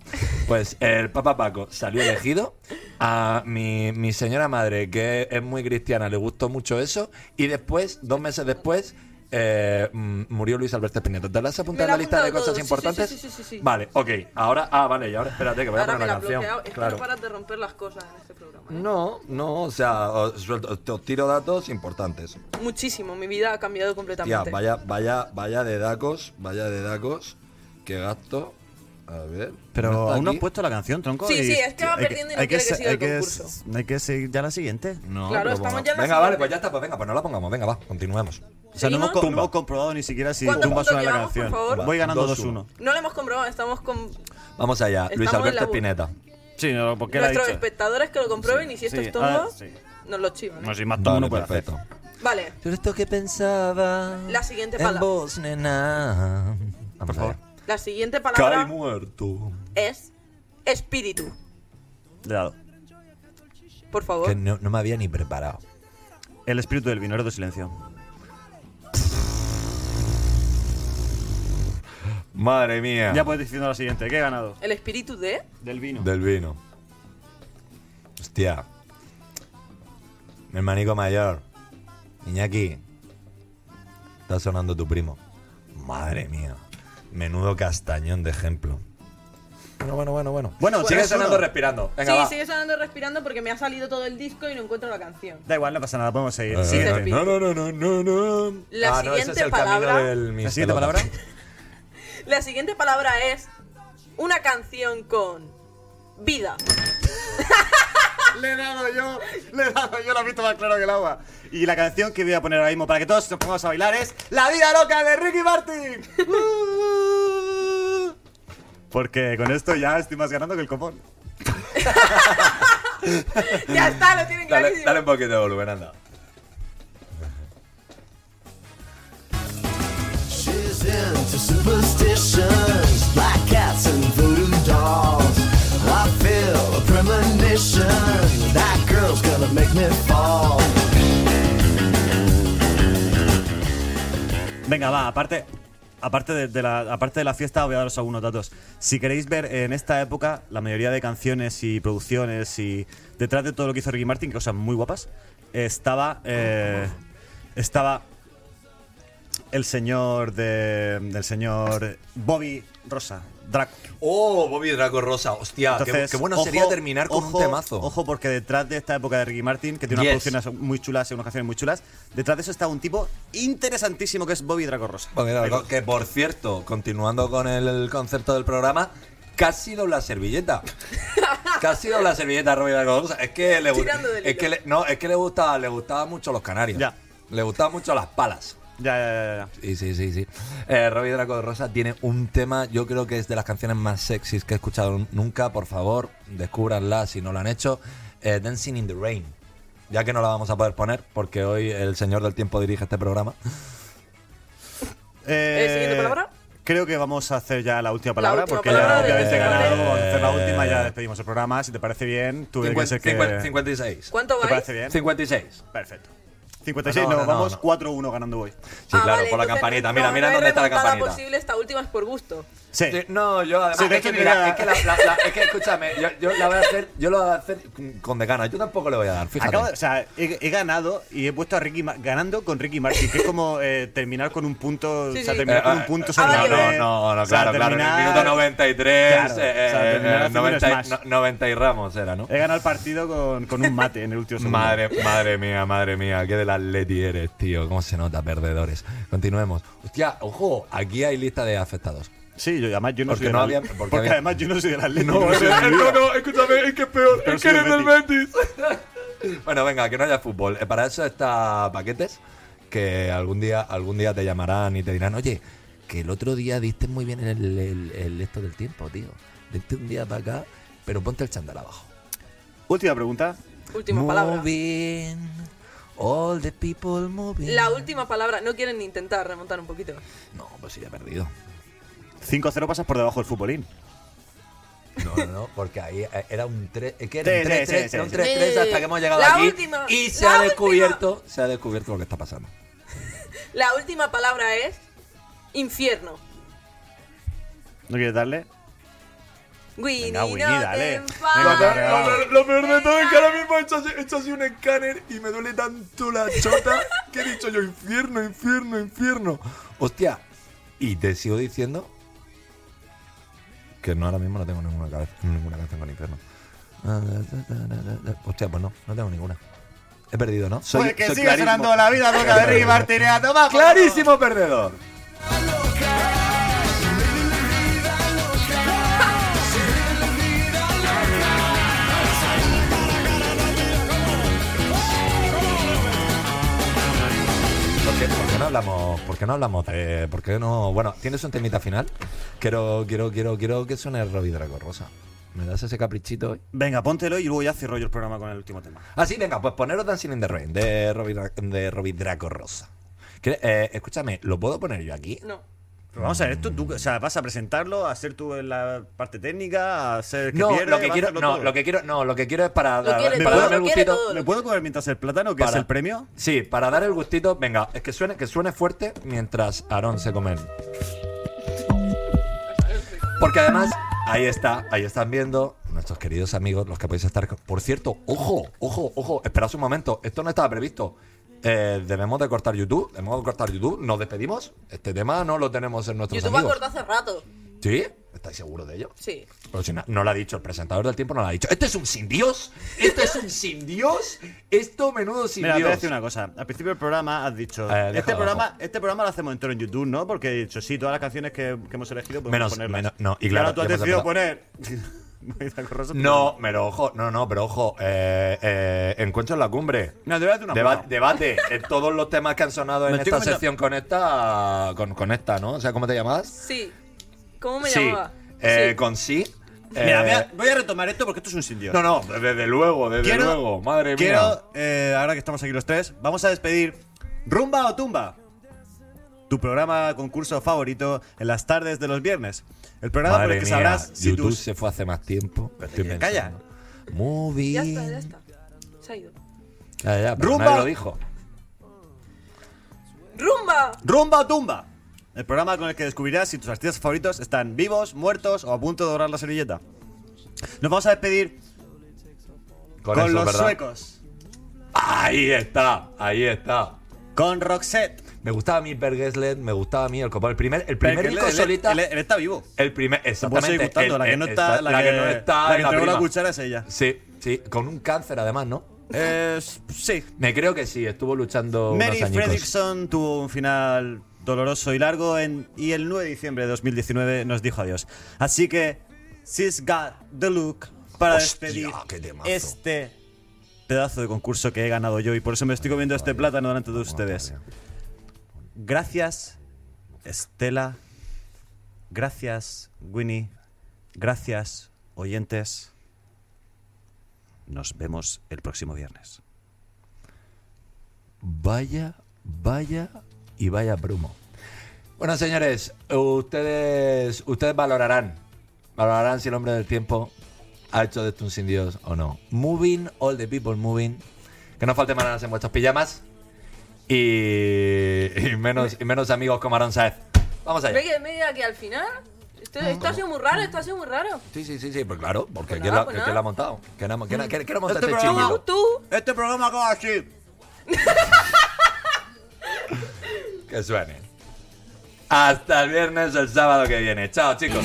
S4: Pues el Papa Paco salió elegido. A mi, mi señora madre, que es muy cristiana, le gustó mucho eso. Y después, dos meses después, eh, mm, murió Luis Alberto Spinetta. ¿Te lo has apuntado en la lista de cosas
S9: todo,
S4: importantes?
S9: sí, sí, sí.
S4: Vale, ok. Ahora, ah, vale, y ahora espérate que voy a poner
S9: la bloqueado.
S4: canción.
S9: Es que no paras de romper las cosas en este programa. ¿eh?
S4: No, no, o sea, os, os tiro datos importantes.
S9: Muchísimo. Mi vida ha cambiado completamente.
S4: vaya, vaya, vaya de dacos, vaya de dacos que gasto. A ver.
S1: Pero
S4: ¿no está
S1: aún no has puesto la canción, tronco.
S9: Sí,
S1: y-
S9: sí, es que va
S1: hay
S9: perdiendo y no
S1: hay
S9: quiere que siga el
S1: hay que
S9: concurso.
S1: Hay que seguir ya la siguiente.
S4: No,
S9: Claro, estamos ya en la
S4: Venga, vale, pues ya está, pues venga, pues no la pongamos, venga, va, continuemos.
S1: O sea, no hemos, no hemos comprobado ni siquiera si
S9: ¿Cuántos
S1: tumba suena la
S9: llevamos, por
S1: canción.
S9: favor?
S1: Voy ganando
S4: 2-1.
S1: 2-1.
S9: No lo hemos comprobado, estamos con
S4: Vamos allá, Luis
S9: Estamos en
S4: Alberto Spinetta.
S1: Sí, no, porque
S9: nuestros
S1: dicho.
S9: espectadores que lo comprueben y si esto
S1: Sí,
S9: es tongo,
S1: ah, sí.
S9: nos lo chivan. ¿eh?
S1: No, si más tumba
S4: Vale,
S1: no puede hacer.
S4: perfecto.
S9: Vale,
S4: Pero esto que pensaba.
S9: La siguiente
S4: en
S9: palabra.
S4: vos, nena. Vamos
S1: favor.
S9: La siguiente
S4: Cae
S9: palabra
S4: muerto.
S9: es espíritu.
S1: Le he dado.
S9: Por favor.
S4: Que no, no me había ni preparado.
S1: El espíritu del vino, de silencio.
S4: Madre mía.
S1: Ya puedes decir la siguiente. ¿Qué he ganado?
S9: El espíritu de
S1: Del vino.
S4: Del vino. Hostia. Mi hermanico mayor. Iñaki. Está sonando tu primo. Madre mía. Menudo castañón de ejemplo. Bueno, bueno, bueno, bueno.
S1: Bueno,
S4: sigue sonando
S1: uno.
S4: respirando. Venga,
S9: sí,
S4: va.
S9: sigue sonando respirando porque me ha salido todo el disco y no encuentro la canción.
S1: Da igual, no pasa nada, podemos seguir.
S4: Eh,
S1: Sí,
S4: no, no, no, no, no, no.
S9: La
S4: ah, no, ese es
S9: siguiente
S4: el
S9: palabra-
S4: del
S1: ¿La siguiente palabra? <laughs>
S9: La siguiente palabra es una canción con vida. <laughs>
S1: Le he dado yo, le he dado yo, lo he visto más claro que el agua. Y la canción que voy a poner ahora mismo para que todos nos pongamos a bailar es La vida loca de Ricky Martin. <laughs> Porque con esto ya estoy más ganando que el copón. <laughs>
S9: ya está, lo tienen
S4: Dale,
S9: clarísimo.
S4: dale un poquito de volumen, anda.
S1: Venga, va, aparte, aparte, de, la, aparte de la fiesta, voy a daros algunos datos. Si queréis ver en esta época la mayoría de canciones y producciones y detrás de todo lo que hizo Ricky Martin, cosas muy guapas, estaba. eh, estaba el señor de. del señor Bobby Rosa. Draco.
S4: Oh, Bobby Draco Rosa. Hostia, qué-
S1: Entonces,
S4: qué, bueno
S1: ojo-
S4: sería terminar con
S1: ojo-
S4: un temazo.
S1: Ojo, porque detrás de esta época de Ricky Martin, que tiene unas
S4: Yes.
S1: producciones muy chulas y unas canciones muy chulas, detrás de eso está un tipo interesantísimo que es Bobby Draco Rosa.
S4: Bobby Draco, que por cierto, continuando con el concepto del programa, casi dobla servilleta. <laughs> casi dobla servilleta a Bobby Draco Rosa. Es que le es que le, no, es que le gustaba, le gustaban mucho los canarios.
S1: Ya.
S4: Le gustaban mucho las palas.
S1: Ya, ya, ya, ya.
S4: Sí, sí, sí, sí. Eh, Robbie Draco de Rosa tiene un tema, yo creo que es de las canciones más sexys que he escuchado nunca. Por favor, descúbranla si no lo han hecho. Eh, Dancing in the Rain. Ya que no la vamos a poder poner, porque hoy el señor del tiempo dirige este programa.
S1: Eh,
S9: ¿Siguiente palabra?
S1: Creo que vamos a hacer ya la última palabra,
S9: última
S1: porque
S9: palabra
S1: ya obviamente ganado. Vamos a hacer la última, ya despedimos el programa. Si te parece bien, tú que ser que...
S4: 56.
S9: ¿Cuánto
S1: ¿Te
S9: vais?
S1: parece bien?
S4: 56.
S1: Perfecto. 56,
S4: No,
S1: no,
S4: no, no,
S1: vamos
S4: no.
S1: 4-1 ganando hoy.
S4: Sí,
S9: Ah,
S4: claro,
S9: vale,
S4: por la campanita.
S9: no-
S4: Mira, mira dónde está la campanita.
S9: posible, esta última es por gusto.
S1: Sí.
S4: No, yo además.
S1: Sí, de
S4: es, que, mira, es que la, la- la- es que escúchame, yo, yo la voy a hacer, yo lo voy a hacer con de ganas. Yo tampoco le voy a dar, fíjate.
S1: Acabo de- o sea, he, he ganado y he puesto a Ricky Ma- ganando con Ricky Martin, que es como eh, terminar con un punto,
S9: Sí,
S1: o sea, terminar
S4: Eh,
S1: con
S4: eh,
S1: un punto
S9: ah,
S1: sobre
S4: No, no, no,
S1: O sea,
S4: claro, claro. En el minuto 93,
S1: Claro,
S4: eh,
S1: o sea,
S4: eh,
S1: terminar
S4: eh,
S1: haciendo un
S4: 90, y-
S1: smash.
S4: no- 90 y Ramos era, ¿no?
S1: He ganado el partido con, con un mate en el último segundo.
S4: Madre, madre mía, madre mía, qué del Atleti eres, tío. ¿Cómo se nota, perdedores? Continuemos. Hostia, ojo, aquí hay lista de afectados.
S1: Sí, yo, además yo no
S4: Porque
S1: soy
S4: no había- porque
S1: porque
S4: había-
S1: además yo no soy del Atlético.
S4: No,
S1: soy del Liga.
S4: no, escúchame, es que es peor,
S1: Pero
S4: es que eres
S1: del
S4: Betis. <laughs> bueno, venga, que no haya fútbol. Eh, Para eso está Paquetes, que algún día, algún día te llamarán y te dirán, oye, que el otro día diste muy bien el, el, el esto del tiempo, tío. Diste un día para acá, pero ponte el chándal abajo.
S1: Última pregunta.
S9: Última palabra.
S4: Moving, all the people moving.
S9: La última palabra. No quieren ni intentar remontar un poquito.
S4: No, pues sí, he perdido.
S1: 5-0 pasas por debajo del futbolín.
S4: No, no, no, porque ahí eh, era un 3, que era
S1: Sí,
S4: un
S1: sí,
S4: 3,
S1: sí, sí,
S4: era un
S1: sí.
S4: 3-3 hasta que hemos llegado
S9: La
S4: aquí
S9: última,
S4: y se ha
S9: última.
S4: descubierto, se ha descubierto lo que está pasando.
S9: La última palabra es infierno.
S1: ¿No quieres darle?
S9: Winnie,
S1: Venga, Winnie,
S9: no
S1: dale. Venga,
S4: lo peor de todo es que ahora mismo he hecho, así, he hecho así un escáner y me duele tanto la chota que he dicho yo infierno, infierno, infierno. Hostia, y te sigo diciendo que no ahora mismo no tengo ninguna, cabeza, ninguna canción con infierno. Hostia, pues no, no tengo ninguna. He perdido, ¿no? Soy,
S1: pues que
S4: soy
S1: sigue
S4: clarísimo-
S1: sonando la vida loca de Ricky <laughs> Martin. a tomar
S4: Clarísimo perdedor. Hablamos? ¿Por qué no hablamos de, por qué no? Bueno, tienes un temita final. Quiero, quiero, quiero, quiero que suene Robbie Draco Rosa. ¿Me das ese caprichito hoy?
S1: Venga, póntelo y luego ya cierro yo el programa con el último tema.
S4: Ah, sí, venga, pues poneros Dancing in the Rain de Robbie, de Robbie Draco Rosa. Eh, escúchame, ¿lo puedo poner yo aquí?
S9: No.
S1: Pero vamos a ver, esto tú, o sea, vas a presentarlo, a ser tú la parte técnica, a ser el que
S4: No,
S1: pierde,
S4: lo que quiero, no,
S1: todo.
S4: lo que quiero, no, lo que quiero es para, dar-
S9: quiere
S4: para
S9: todo,
S4: darme el gustito.
S1: ¿Me puedo comer mientras el plátano, que
S4: Para-
S1: es el premio?
S4: Sí, para dar el gustito, venga, es que suene, que suene fuerte mientras Aarón se come. Porque además, ahí está, ahí están viendo nuestros queridos amigos, los que podéis estar. Por cierto, ojo, ojo, ojo, esperad un momento, esto no estaba previsto. Eh, debemos de cortar YouTube, debemos de cortar YouTube, nos despedimos. Este tema no lo tenemos en nuestros
S9: YouTube ha
S4: amigos.
S9: cortado hace rato.
S4: ¿Sí? ¿Estáis seguros de ello?
S9: Sí.
S4: Pero si no, no lo ha dicho, el presentador del tiempo no lo ha dicho. ¿Este es un sin Dios? ¿Esto es un sin Dios? Esto menudo sin
S1: Mira, te voy a
S4: Dios.
S1: decir una cosa. Al principio del programa has dicho.
S4: Eh,
S1: este, programa,
S4: abajo.
S1: este programa lo hacemos entero en YouTube, ¿no? Porque he dicho, sí, todas las canciones que, que hemos elegido podemos
S4: Menos-
S1: ponerlas.
S4: menos- no, y claro,
S1: ahora tú has decidido poner. <laughs>
S4: No, pero ojo, no, no, pero ojo, eh, eh, encuentro en la cumbre.
S1: No, te voy a hacer una
S4: Deba- debate en todos los temas que han sonado <laughs> en
S1: Me
S4: esta sección con esta, con, con esta, ¿no? O sea, ¿cómo te llamas?
S9: Sí. ¿Cómo me
S4: sí,
S9: llamaba?
S4: eh,
S9: Sí.
S4: con sí.
S1: Mira,
S4: eh,
S1: voy a, voy a retomar esto porque esto es un sin Dios.
S4: no, no, desde luego, desde
S1: quiero,
S4: luego, madre mía.
S1: quiero, eh, ahora que estamos aquí los tres, vamos a despedir Rumba o Tumba. Tu programa concurso favorito en las tardes de los viernes. El programa por
S4: Madre
S1: el que
S4: mía,
S1: sabrás si
S4: YouTube
S1: tus
S4: se fue hace más tiempo. Estoy
S1: calla.
S4: Movie.
S9: Ya está, ya está. Se ha ido.
S4: Ya, ya, pero
S1: Rumba.
S4: nadie lo dijo.
S9: ¡Rumba!
S1: Rumba o Tumba. El programa con el que descubrirás si tus artistas favoritos están vivos, muertos o a punto de dorar la servilleta. Nos vamos a despedir
S4: Con,
S1: con,
S4: eso,
S1: los
S4: ¿verdad?
S1: suecos,
S4: Ahí está, ahí está.
S1: con Roxette,
S4: Me gustaba a mí Per Gessle, me gustaba a mí el copón. El primer, el primer disco
S1: él- él-
S4: solita.
S1: Él, él está vivo.
S4: el primer, exactamente.
S1: gustando.
S4: el-
S1: La que no está, la,
S4: la
S1: que,
S4: que no está,
S1: la que
S4: la
S1: la cuchara es ella.
S4: Sí, sí, con un cáncer además, ¿no?
S1: Eh, sí.
S4: Me creo que sí, estuvo luchando
S1: Mary. Fredrickson tuvo un final doloroso y largo en- y el 9 de diciembre de 2019 nos dijo adiós. Así que, She's Got the Look para
S4: Hostia,
S1: despedir este pedazo de concurso que he ganado yo y por eso me estoy comiendo este plátano delante de ustedes. Gracias, Estela. Gracias, Winnie. Gracias, oyentes. Nos vemos el próximo viernes.
S4: Vaya, vaya y vaya brumo. Bueno, señores, ustedes, ustedes valorarán, valorarán si el hombre del tiempo ha hecho de esto un sin Dios o no. Moving, all the people moving. Que no falte maneras en vuestros pijamas. Y, y menos, y menos amigos como Aaron Saez. Vamos allá.
S9: Ve que, ve que al final. Esto, esto ha sido muy raro, esto ha sido muy raro.
S4: Sí, sí, sí, sí, pues claro, porque
S9: Pues
S4: ¿quién,
S9: nada,
S4: la,
S9: pues
S4: quién
S9: nada.
S4: la ha montado? ¿Quién ha, quién ha- quién- quién ha montado
S1: Este
S4: este,
S1: programa-?
S9: Tú,
S1: Este programa acaba así.
S4: Que suene. Hasta el viernes, el sábado que viene. Chao, chicos.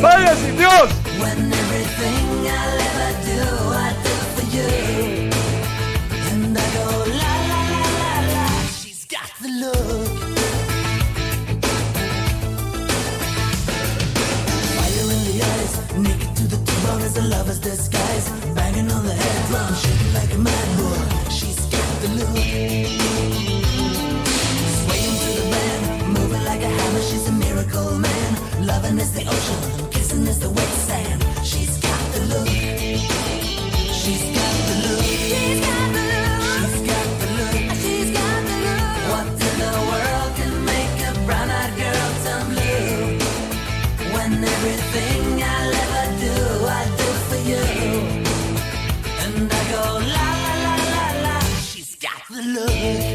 S4: ¡Vaya sin Dios!
S10: She's got the look. love.